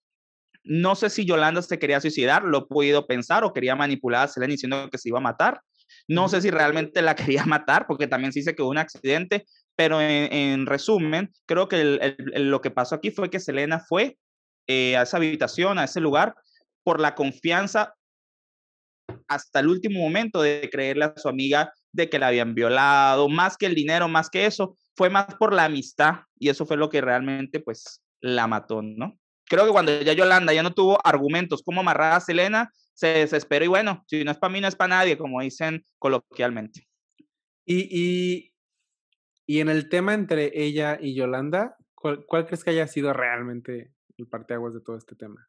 no sé si Yolanda se quería suicidar, lo he podido pensar, o quería manipular a Selena diciendo que se iba a matar, no sé si realmente la quería matar, porque también se dice que hubo un accidente, pero en, resumen, creo que lo que pasó aquí fue que Selena fue eh, a esa habitación, a ese lugar, por la confianza hasta el último momento de creerle a su amiga de que la habían violado, más que el dinero, más que eso, fue más por la amistad y eso fue lo que realmente pues la mató, ¿no? Creo que cuando ya Yolanda ya no tuvo argumentos como amarrar a Selena, se desesperó y bueno, si no es para mí, no es para nadie, como dicen coloquialmente. Y, y, y, en el tema entre ella y Yolanda, ¿cuál, ¿cuál, crees que haya sido realmente el parteaguas de todo este tema?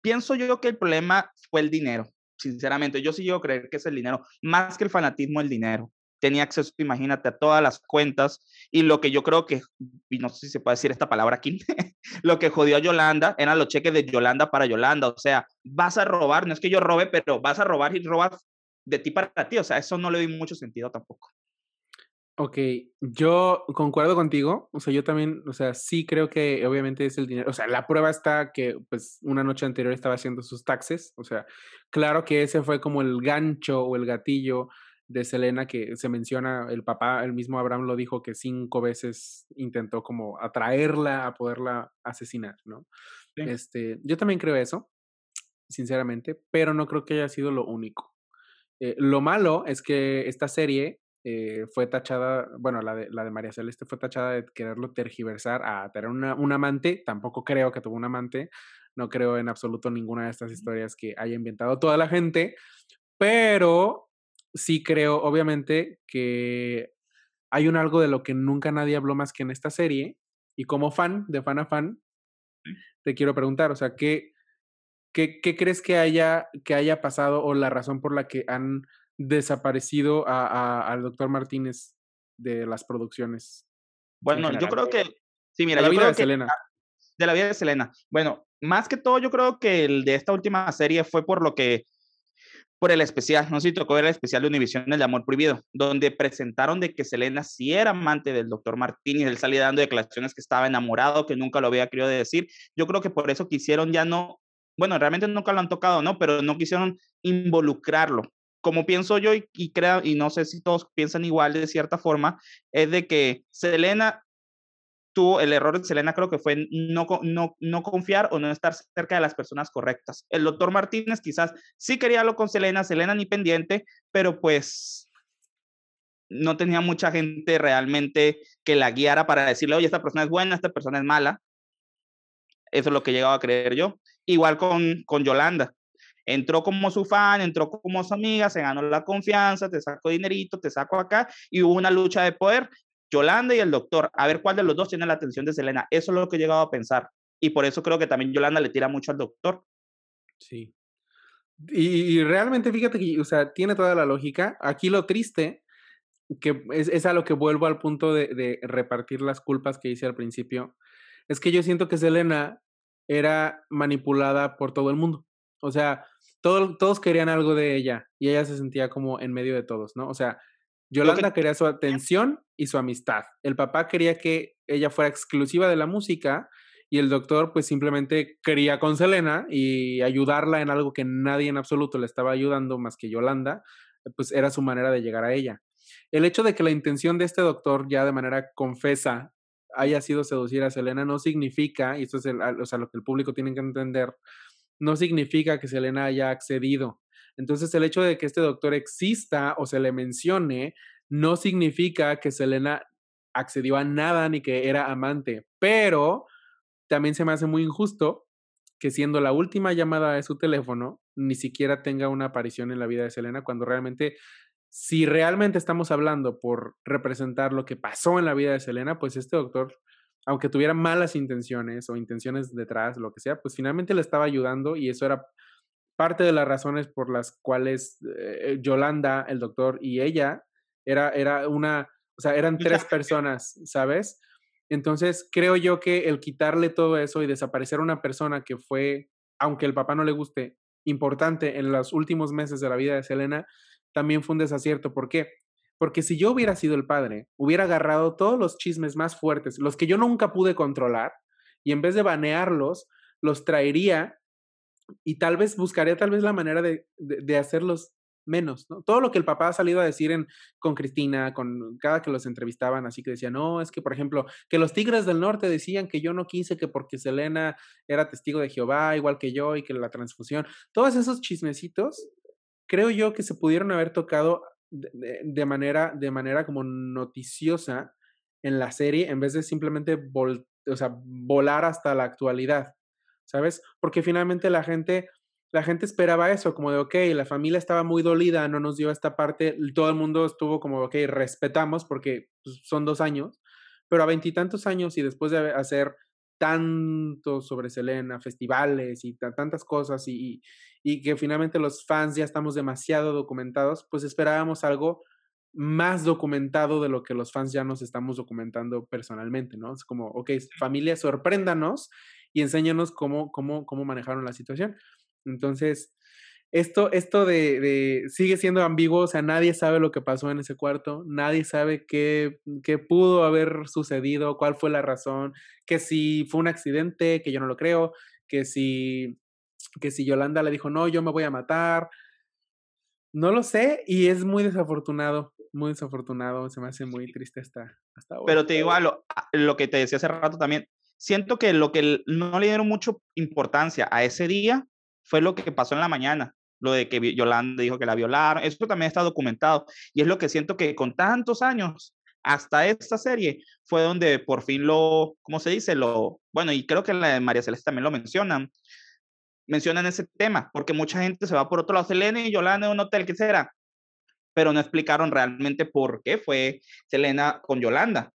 Pienso yo que el problema fue el dinero, sinceramente. Yo sí yo creo que es el dinero, más que el fanatismo, el dinero tenía acceso, imagínate, a todas las cuentas y lo que yo creo que, y no sé si se puede decir esta palabra aquí, lo que jodió a Yolanda eran los cheques de Yolanda para Yolanda, o sea, vas a robar, no es que yo robe, pero vas a robar y robas de ti para ti, o sea, eso no le doy mucho sentido tampoco. Ok, yo concuerdo contigo, o sea, yo también, o sea, sí creo que obviamente es el dinero, o sea, la prueba está que pues una noche anterior estaba haciendo sus taxes, o sea, claro que ese fue como el gancho o el gatillo de Selena que se menciona, el papá, el mismo Abraham lo dijo que cinco veces intentó como atraerla a poderla asesinar, ¿no? Este, yo también creo eso, sinceramente, pero no creo que haya sido lo único. Eh, lo malo es que esta serie eh, fue tachada, bueno, la de, la de María Celeste fue tachada de quererlo tergiversar a tener una, un amante, tampoco creo que tuvo un amante, no creo en absoluto ninguna de estas historias que haya inventado toda la gente, pero sí creo, obviamente, que hay un algo de lo que nunca nadie habló más que en esta serie. Y como fan, de fan a fan, te quiero preguntar, o sea, ¿qué, qué, qué crees que haya, que haya pasado o la razón por la que han desaparecido a, al doctor Martínez de las producciones? Bueno, yo creo que, sí, mira, de la vida de Selena. De la vida de Selena. Bueno, más que todo, yo creo que el de esta última serie fue por lo que por el especial, no sé si tocó ver el especial de Univision El Amor Prohibido, donde presentaron de que Selena sí era amante del doctor Martínez, él salía dando declaraciones que estaba enamorado, que nunca lo había querido decir. Yo creo que por eso quisieron ya no, bueno, realmente nunca lo han tocado, ¿no? Pero no quisieron involucrarlo. Como pienso yo y, y creo, y no sé si todos piensan igual de cierta forma, es de que Selena tuvo el error de Selena creo que fue no, no, no confiar o no estar cerca de las personas correctas. El doctor Martínez quizás sí quería lo con Selena, Selena ni pendiente, pero pues no tenía mucha gente realmente que la guiara para decirle, oye, esta persona es buena, esta persona es mala. Eso es lo que llegaba a creer yo. Igual con, con Yolanda. Entró como su fan, entró como su amiga, se ganó la confianza, te saco dinerito, te saco acá, y hubo una lucha de poder Yolanda y el doctor, a ver cuál de los dos tiene la atención de Selena. Eso es lo que he llegado a pensar. Y por eso creo que también Yolanda le tira mucho al doctor. Sí. Y, realmente, fíjate que, o sea, tiene toda la lógica. Aquí lo triste, que es, a lo que vuelvo al punto de, de, repartir las culpas que hice al principio, es que yo siento que Selena era manipulada por todo el mundo. O sea, todos querían algo de ella y ella se sentía como en medio de todos, ¿no? O sea, Yolanda quería su atención y su amistad. El papá quería que ella fuera exclusiva de la música y el doctor pues simplemente quería con Selena y ayudarla en algo que nadie en absoluto le estaba ayudando más que Yolanda, pues era su manera de llegar a ella. El hecho de que la intención de este doctor ya de manera confesa haya sido seducir a Selena no significa, y esto es lo que el público tiene que entender, no significa que Selena haya accedido. Entonces, el hecho de que este doctor exista o se le mencione no significa que Selena accedió a nada ni que era amante, pero también se me hace muy injusto que siendo la última llamada de su teléfono, ni siquiera tenga una aparición en la vida de Selena, cuando realmente, si realmente estamos hablando por representar lo que pasó en la vida de Selena, pues este doctor aunque tuviera malas intenciones o intenciones detrás, lo que sea, pues finalmente le estaba ayudando y eso era parte de las razones por las cuales eh, Yolanda, el doctor y ella era, era una, o sea, eran tres personas, ¿sabes? Entonces, creo yo que el quitarle todo eso y desaparecer una persona que fue, aunque el papá no le guste, importante en los últimos meses de la vida de Selena, también fue un desacierto. ¿Por qué? Porque si yo hubiera sido el padre, hubiera agarrado todos los chismes más fuertes, los que yo nunca pude controlar, y en vez de banearlos, los traería y tal vez buscaría tal vez la manera de, de, hacerlos menos, ¿no? Todo lo que el papá ha salido a decir en, con Cristina, con cada que los entrevistaban, así que decía, no, es que, por ejemplo, que los Tigres del Norte decían que yo no quise que porque Selena era testigo de Jehová, igual que yo, y que la transfusión, todos esos chismecitos, creo yo que se pudieron haber tocado de, manera, de manera como noticiosa en la serie en vez de simplemente o sea, volar hasta la actualidad, ¿sabes? Porque finalmente la gente, la gente esperaba eso, como de, ok, la familia estaba muy dolida, no nos dio esta parte, todo el mundo estuvo como, ok, respetamos porque pues, son dos años, pero a veintitantos años y después de hacer tanto sobre Selena, festivales y tantas cosas y, y, que finalmente los fans ya estamos demasiado documentados, pues esperábamos algo más documentado de lo que los fans ya nos estamos documentando personalmente, ¿no? Es como, ok, familia, sorpréndanos y enséñanos cómo, cómo, cómo manejaron la situación. Entonces, esto, esto de, de, sigue siendo ambiguo, o sea, nadie sabe lo que pasó en ese cuarto, nadie sabe qué, qué pudo haber sucedido, cuál fue la razón, que si fue un accidente, que yo no lo creo, que si, que si Yolanda le dijo, no, yo me voy a matar, no lo sé y es muy desafortunado, muy desafortunado, se me hace muy triste hasta, hasta ahora. Pero te digo lo, lo que te decía hace rato también, siento que lo que no le dieron mucho importancia a ese día fue lo que pasó en la mañana lo de que Yolanda dijo que la violaron, eso también está documentado. Y es lo que siento que con tantos años, hasta esta serie, fue donde por fin lo, ¿cómo se dice? Lo, bueno, y creo que la de María Celeste también lo mencionan, mencionan ese tema, porque mucha gente se va por otro lado, Selena y Yolanda en un hotel, ¿qué será? Pero no explicaron realmente por qué fue Selena con Yolanda.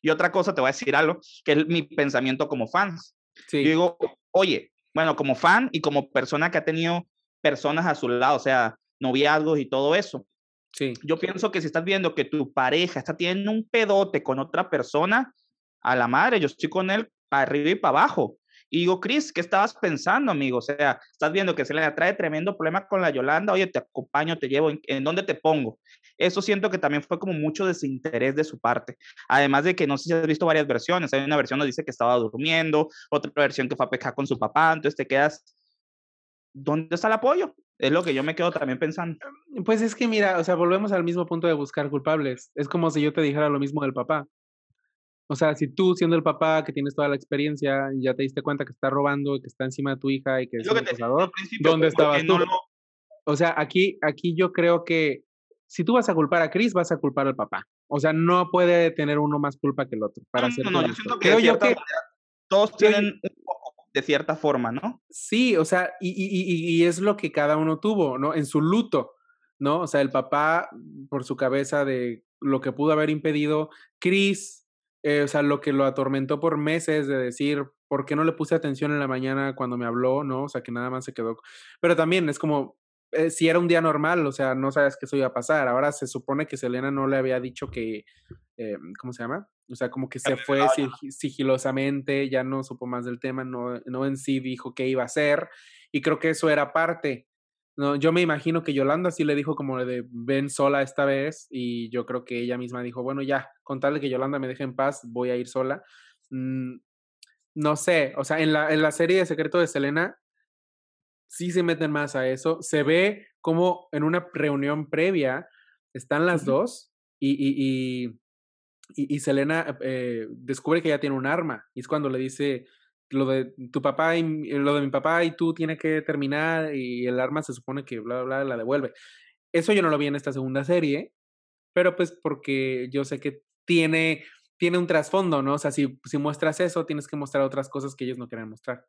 Y otra cosa, te voy a decir algo, que es mi pensamiento como fans. Sí. Yo digo, oye, bueno, como fan y como persona que ha tenido personas a su lado, o sea, noviazgos y todo eso. Sí. Yo pienso que si estás viendo que tu pareja está teniendo un pedote con otra persona, a la madre, yo estoy con él para arriba y para abajo. Y digo, Chris, ¿qué estabas pensando, amigo? O sea, estás viendo que se le trae tremendo problema con la Yolanda, oye, te acompaño, te llevo, ¿en, dónde te pongo? Eso siento que también fue como mucho desinterés de su parte. Además de que no sé si has visto varias versiones. Hay una versión donde dice que estaba durmiendo, otra versión que fue a pecar con su papá, entonces te quedas ¿dónde está el apoyo? Es lo que yo me quedo también pensando. Pues es que mira, o sea, volvemos al mismo punto de buscar culpables. Es como si yo te dijera lo mismo del papá. O sea, si tú siendo el papá que tienes toda la experiencia, ya te diste cuenta que está robando, que está encima de tu hija y que es un acosador, ¿dónde estabas tú? O sea, aquí, aquí yo creo que si tú vas a culpar a Chris, vas a culpar al papá. O sea, no puede tener uno más culpa que el otro. Para no, no, yo siento que, creo yo que todos tienen un poco de cierta forma, ¿no? Sí, o sea, y, y, y, es lo que cada uno tuvo, ¿no? En su luto. ¿no? O sea, el papá por su cabeza de lo que pudo haber impedido, Chris, eh, o sea, lo que lo atormentó por meses de decir, ¿por qué no le puse atención en la mañana cuando me habló? ¿No? O sea, que nada más se quedó. Pero también es como, eh, si era un día normal, o sea, no sabes que eso iba a pasar. Ahora se supone que Selena no le había dicho que, eh, ¿cómo se llama? O sea, como que se fue sigilosamente, ya no supo más del tema, no, no en sí dijo qué iba a hacer. Y creo que eso era parte. No, yo me imagino que Yolanda sí le dijo como de ven sola esta vez y yo creo que ella misma dijo, bueno, ya, con tal de que Yolanda me deje en paz, voy a ir sola. Mm, no sé, o sea, en la, en la serie de Secreto de Selena sí se meten más a eso. Se ve como en una reunión previa están las dos y, y, y, y Selena eh, descubre que ella tiene un arma y es cuando le dice lo de tu papá y lo de mi papá y tú tiene que terminar y el arma se supone que bla bla bla la devuelve. Eso yo no lo vi en esta segunda serie, pero pues porque yo sé que tiene tiene un trasfondo, ¿no? O sea, si, si muestras eso, tienes que mostrar otras cosas que ellos no quieren mostrar.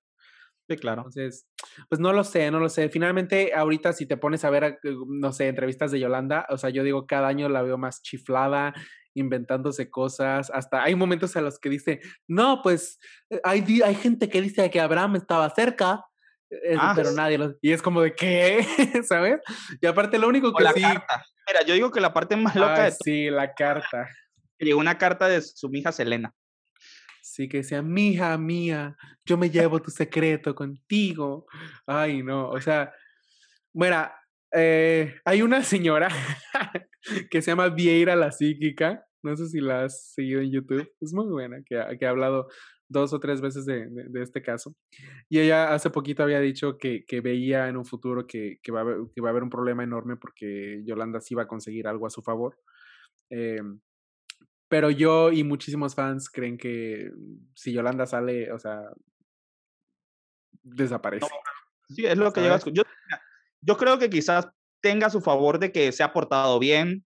Sí, claro. Entonces, pues no lo sé, no lo sé. Finalmente, ahorita si te pones a ver, eh, no sé, entrevistas de Yolanda, o sea, yo digo, cada año la veo más chiflada, inventándose cosas, hasta hay momentos en los que dice, no, pues eh, hay, hay gente que dice que Abraham estaba cerca, eh, ah, pero nadie lo... Y es como de, ¿qué? ¿Sabes? Y aparte lo único que la sí... Carta. Mira, yo digo que la parte más loca de... Sí, la carta. Llegó una carta de su hija Selena. Sí, que decía, mija mía, yo me llevo tu secreto contigo. Ay, no, o sea, bueno, eh, hay una señora que se llama Vieira la psíquica, no sé si la has seguido en YouTube, es muy buena, que, que ha hablado dos o tres veces de, de, este caso. Y ella hace poquito había dicho que, que veía en un futuro que, que, va a haber, que va a haber un problema enorme porque Yolanda sí va a conseguir algo a su favor. Eh, pero yo y muchísimos fans creen que si Yolanda sale, o sea, desaparece. sí, es lo que llega yo, yo creo que quizás tenga su favor de que se ha portado bien,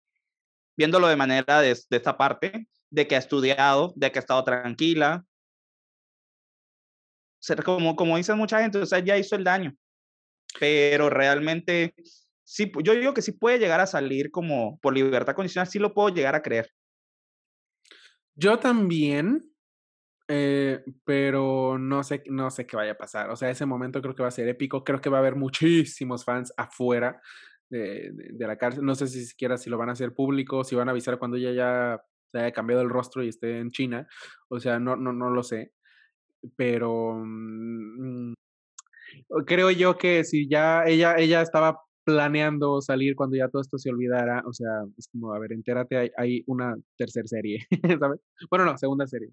viéndolo de manera de, de esta parte, de que ha estudiado, de que ha estado tranquila. Como, como dicen mucha gente, o sea, ya hizo el daño. Pero realmente, sí, yo digo que sí puede llegar a salir como por libertad condicional, sí lo puedo llegar a creer. Yo también, eh, pero no sé, no sé qué vaya a pasar. O sea, ese momento creo que va a ser épico. Creo que va a haber muchísimos fans afuera de, de, la cárcel. No sé si siquiera si lo van a hacer público, si van a avisar cuando ella ya se haya cambiado el rostro y esté en China. O sea, no, no, no lo sé. Pero mm, creo yo que si ya ella, ella estaba planeando salir cuando ya todo esto se olvidara. O sea, es como, a ver, entérate, hay, hay una tercera serie, ¿sabes? Bueno, no, segunda serie.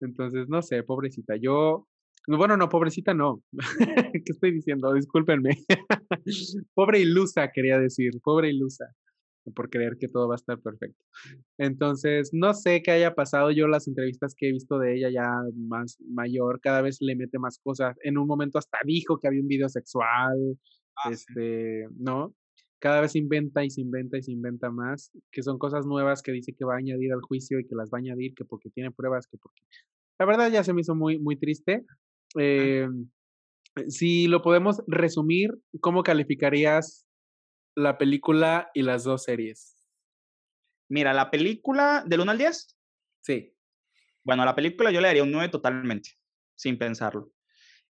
Entonces, no sé, pobrecita. Yo, bueno, no, pobrecita no. ¿Qué estoy diciendo? Discúlpenme. pobre ilusa, quería decir, pobre ilusa, por creer que todo va a estar perfecto. Entonces, no sé qué haya pasado. Yo las entrevistas que he visto de ella ya más mayor, cada vez le mete más cosas. En un momento hasta dijo que había un video sexual. Ah, este, ¿no? Cada vez inventa y se inventa y se inventa más, que son cosas nuevas que dice que va a añadir al juicio y que las va a añadir, que porque tiene pruebas, que porque... La verdad ya se me hizo muy, muy triste. Eh, si lo podemos resumir, ¿cómo calificarías la película y las dos series? Mira, la película del 1 al 10. Sí. Bueno, la película yo le daría un 9 totalmente, sin pensarlo.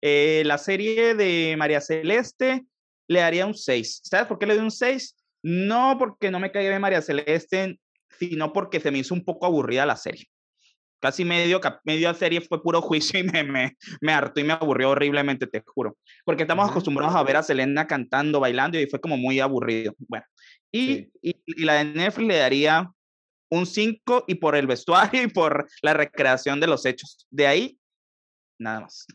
Eh, la serie de María Celeste, le daría un 6. ¿Sabes por qué le doy un 6? No porque no me caiga bien María Celeste, sino porque se me hizo un poco aburrida la serie. Casi medio, medio serie fue puro juicio y me, me, me hartó y me aburrió horriblemente, te juro. Porque estamos acostumbrados a ver a Selena cantando, bailando y fue como muy aburrido. Bueno, y, y, y la de Netflix le daría un 5 y por el vestuario y por la recreación de los hechos. De ahí, nada más.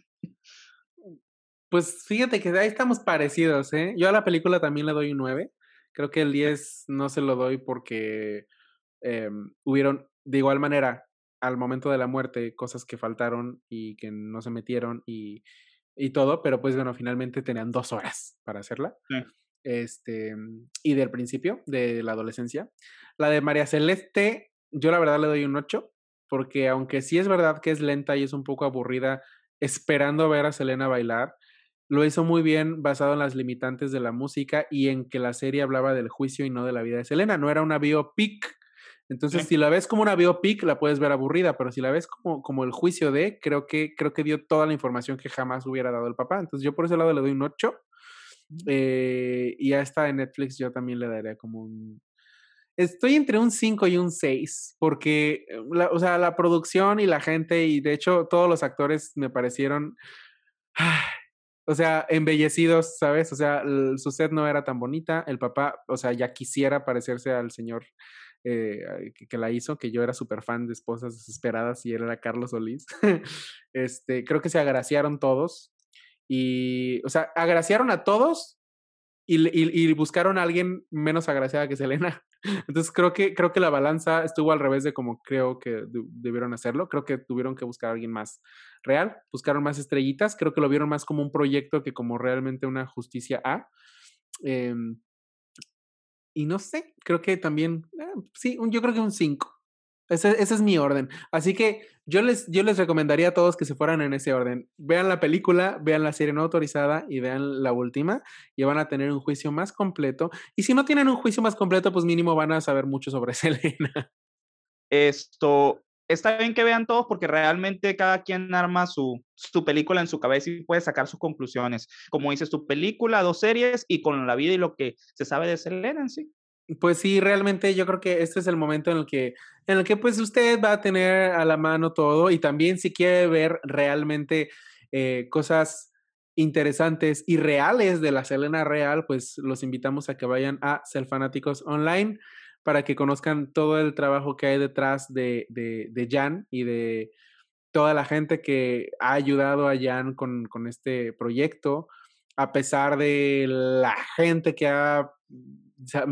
Pues fíjate que ahí estamos parecidos, ¿eh? Yo a la película también le doy un 9. Creo que el 10 no se lo doy porque eh, hubieron, de igual manera, al momento de la muerte, cosas que faltaron y que no se metieron y, y todo, pero pues bueno, finalmente tenían dos horas para hacerla. Este, y del principio, de la adolescencia. La de María Celeste, yo la verdad le doy un 8, porque aunque sí es verdad que es lenta y es un poco aburrida esperando ver a Selena bailar, lo hizo muy bien basado en las limitantes de la música y en que la serie hablaba del juicio y no de la vida de Selena. No era una biopic. Entonces, si la ves como una biopic, la puedes ver aburrida, pero si la ves como, como el juicio de, creo que, creo que dio toda la información que jamás hubiera dado el papá. Entonces, yo por ese lado le doy un 8. Eh, y a esta de Netflix yo también le daría como un... Estoy entre un 5 y un 6, porque, la, o sea, la producción y la gente, y de hecho todos los actores me parecieron o sea, embellecidos, ¿sabes? O sea, su set no era tan bonita, el papá, o sea, ya quisiera parecerse al señor eh, que, la hizo, que yo era súper fan de Esposas Desesperadas y él era Carlos Solís. este, creo que se agraciaron todos y, o sea, agraciaron a todos y, y, buscaron a alguien menos agraciada que Selena. Entonces creo que, creo que la balanza estuvo al revés de como creo que debieron hacerlo. Creo que tuvieron que buscar a alguien más real, buscaron más estrellitas, creo que lo vieron más como un proyecto que como realmente una justicia A. Em, y no sé, creo que también, eh, sí, yo creo que un 5. Ese, ese, es mi orden. Así que yo les, yo les recomendaría a todos que se fueran en ese orden. Vean la película, vean la serie no autorizada y vean la última y van a tener un juicio más completo. Y si no tienen un juicio más completo, pues mínimo van a saber mucho sobre Selena. Esto, está bien que vean todos porque realmente cada quien arma su, su película en su cabeza y puede sacar sus conclusiones. Como dices, tu película, dos series y con la vida y lo que se sabe de Selena en sí. Pues sí, realmente yo creo que este es el momento en el que, en el que pues usted va a tener a la mano todo y también si quiere ver realmente eh, cosas interesantes y reales de la Selena real, pues los invitamos a que vayan a Selfanáticos Online para que conozcan todo el trabajo que hay detrás de, de, de Jan y de toda la gente que ha ayudado a Jan con, con este proyecto, a pesar de la gente que ha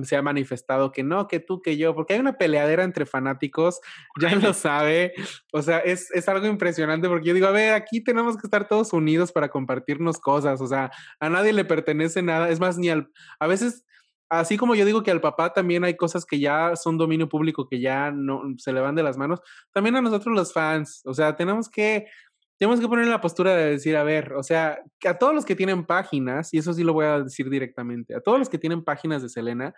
se ha, manifestado que no, que tú, que yo, porque hay una peleadera entre fanáticos, ya lo sabe, o sea, es, es, algo impresionante porque yo digo, a ver, aquí tenemos que estar todos unidos para compartirnos cosas, o sea, a nadie le pertenece nada, es más, ni al, a veces, así como yo digo que al papá también hay cosas que ya son dominio público, que ya no se le van de las manos, también a nosotros los fans, o sea, tenemos que tenemos que poner la postura de decir, a ver, o sea, a todos los que tienen páginas, y eso sí lo voy a decir directamente, a todos los que tienen páginas de Selena,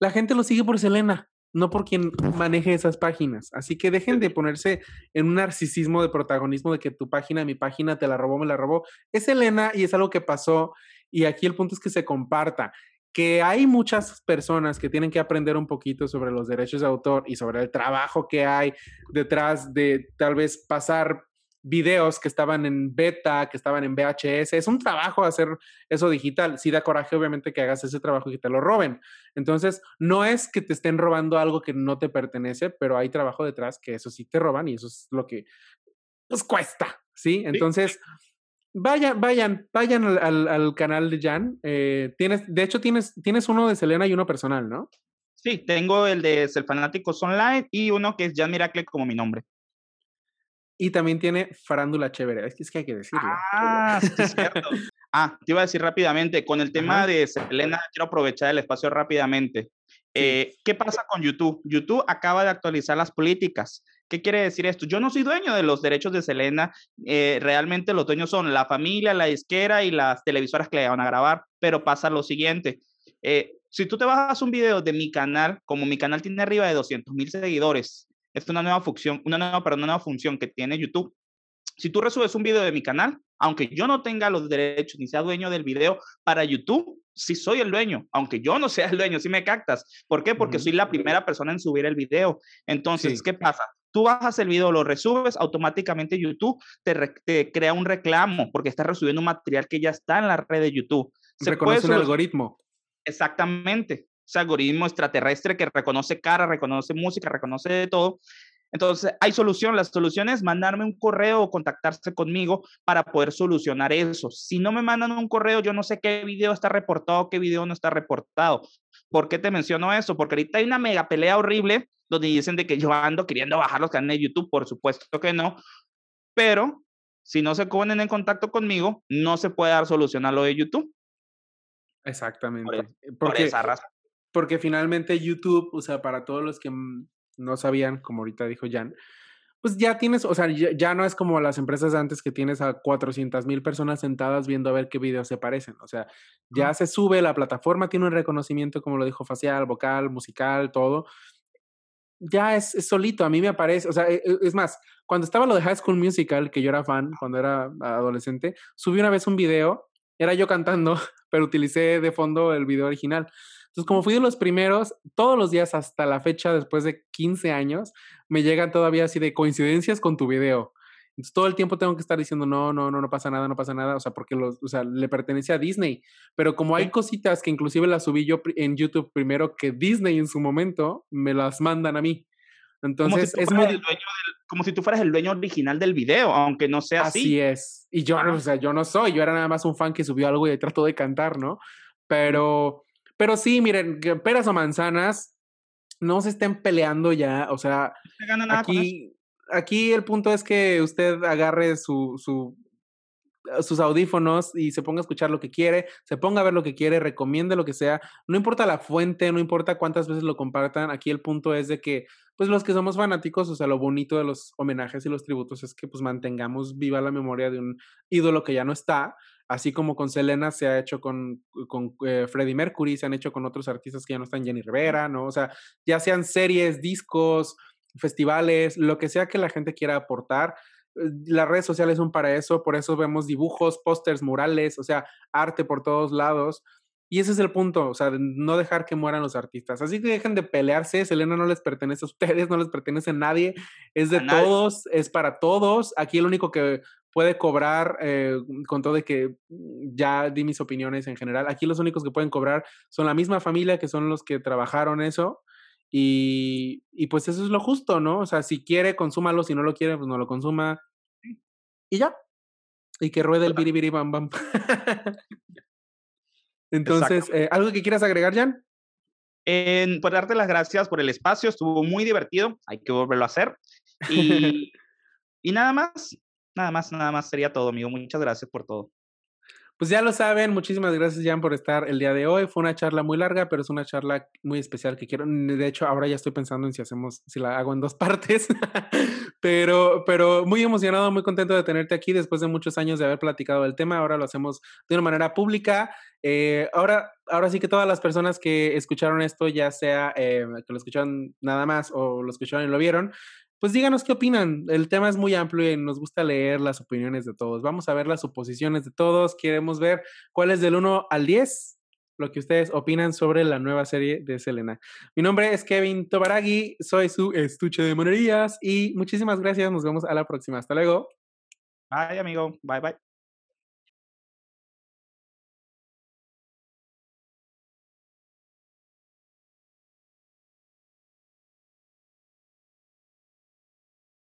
la gente lo sigue por Selena, no por quien maneje esas páginas. Así que dejen de ponerse en un narcisismo de protagonismo de que tu página, mi página, te la robó, me la robó. Es Selena y es algo que pasó, y aquí el punto es que se comparta que hay muchas personas que tienen que aprender un poquito sobre los derechos de autor y sobre el trabajo que hay detrás de tal vez pasar videos que estaban en beta, que estaban en VHS. Es un trabajo hacer eso digital. Sí da coraje, obviamente, que hagas ese trabajo y que te lo roben. Entonces, no es que te estén robando algo que no te pertenece, pero hay trabajo detrás que eso sí te roban y eso es lo que nos cuesta, ¿sí? Entonces, vayan, vayan, vayan al, canal de Jan. Eh, tienes, de hecho, tienes, tienes uno de Selena y uno personal, ¿no? Sí, tengo el de Fanáticos Online y uno que es Jan Miracle como mi nombre. Y también tiene farándula chévere. Es que, es que hay que decirlo. Ah, sí, es cierto. ah, te iba a decir rápidamente, con el tema de Selena, quiero aprovechar el espacio rápidamente. Eh, ¿Qué pasa con YouTube? YouTube acaba de actualizar las políticas. ¿Qué quiere decir esto? Yo no soy dueño de los derechos de Selena. Eh, realmente los dueños son la familia, la disquera y las televisoras que le van a grabar. Pero pasa lo siguiente. Eh, si tú te bajas un video de mi canal, como mi canal tiene arriba de 200 mil seguidores, es una nueva función, una nueva, perdón, una nueva función que tiene YouTube. Si tú resubes un video de mi canal, aunque yo no tenga los derechos ni sea dueño del video, para YouTube sí soy el dueño, aunque yo no sea el dueño, sí me captas. ¿Por qué? Porque soy la primera persona en subir el video. Entonces, ¿qué pasa? Tú bajas el video, lo resubes, automáticamente YouTube te, te, crea un reclamo porque estás resubiendo un material que ya está en la red de YouTube. Se reconoce un algoritmo. Exactamente ese algoritmo extraterrestre que reconoce cara, reconoce música, reconoce de todo. Entonces, hay solución. La solución es mandarme un correo o contactarse conmigo para poder solucionar eso. Si no me mandan un correo, yo no sé qué video está reportado, qué video no está reportado. ¿Por qué te menciono eso? Porque ahorita hay una mega pelea horrible donde dicen de que yo ando queriendo bajar los canales de YouTube. Por supuesto que no. Pero si no se ponen en contacto conmigo, no se puede dar solución a lo de YouTube. Exactamente. Por, esa razón porque finalmente YouTube, o sea, para todos los que no sabían, como ahorita dijo Jan, pues ya tienes, o sea, ya, no es como las empresas antes que tienes a 400 mil personas sentadas viendo a ver qué videos se parecen. O sea, ya se sube, la plataforma tiene un reconocimiento, como lo dijo, facial, vocal, musical, todo. Ya es, solito, a mí me aparece, o sea, e, e, es más, cuando estaba lo de High School Musical, que yo era fan cuando era adolescente, subí una vez un video, era yo cantando, pero utilicé de fondo el video original. Entonces, como fui de los primeros, todos los días hasta la fecha, después de 15 años, me llegan todavía así de coincidencias con tu video. Entonces, todo el tiempo tengo que estar diciendo, no, no, no, no pasa nada, no pasa nada, o sea, porque los, o sea, le pertenece a Disney. Pero como hay cositas que inclusive las subí yo en YouTube primero que Disney en su momento, me las mandan a mí. Entonces, es muy... como si tú fueras el dueño original del video, aunque no sea así. Así es. Y yo, o sea, yo no soy, yo era nada más un fan que subió algo y trató de cantar, ¿no? Pero... Pero sí, miren, peras o manzanas, no se estén peleando ya. O sea, aquí, aquí el punto es que usted agarre su, su, eh, sus audífonos y se ponga a escuchar lo que quiere, se ponga a ver lo que quiere, recomiende lo que sea. No importa la fuente, no importa cuántas veces lo compartan. Aquí el punto es de que, pues los que somos fanáticos, o sea, lo bonito de los homenajes y los tributos es que pues mantengamos viva la memoria de un ídolo que ya no está así como con Selena se ha hecho con, con eh, Freddie Mercury, se han hecho con otros artistas que ya no están, Jenny Rivera, ¿no? O sea, ya sean series, discos, festivales, lo que sea que la gente quiera aportar. Eh, las redes sociales son para eso, por eso vemos dibujos, pósters, murales, o sea, arte por todos lados. Y ese es el punto, o sea, no dejar que mueran los artistas. Así que dejen de pelearse, Selena no les pertenece a ustedes, no les pertenece a nadie, es de todos, es para todos. Aquí el único que puede cobrar, eh, con todo de que mm, ya di mis opiniones en general, aquí los únicos que pueden cobrar son la misma familia que son los que trabajaron eso. Y, y pues eso es lo justo, ¿no? O sea, si quiere, consúmalo, si no lo quiere, pues no lo consuma. Y ya. Y que ruede el biribiri bam bam. Entonces, eh, ¿algo que quieras agregar, Jan? En, por darte las gracias por el espacio, estuvo muy divertido, hay que volverlo a hacer. Y, y nada más, Nada más, nada más sería todo, amigo. Muchas gracias por todo. Pues ya lo saben, muchísimas gracias Jan por estar el día de hoy. Fue una charla muy larga, pero es una charla muy especial que quiero. De hecho, ahora ya estoy pensando en si hacemos, si la hago en dos partes. pero, pero muy emocionado, muy contento de tenerte aquí después de muchos años de haber platicado del tema. Ahora lo hacemos de una manera pública. Eh, ahora, ahora sí que todas las personas que escucharon esto, ya sea eh, que lo escucharon nada más o lo escucharon y lo vieron, pues díganos qué opinan. El tema es muy amplio y nos gusta leer las opiniones de todos. Vamos a ver las suposiciones de todos. Queremos ver cuál es del 1 al 10 lo que ustedes opinan sobre la nueva serie de Selena. Mi nombre es Kevin Tobaragui, soy su estuche de monerías y muchísimas gracias. Nos vemos a la próxima. Hasta luego. Bye, amigo. Bye, bye.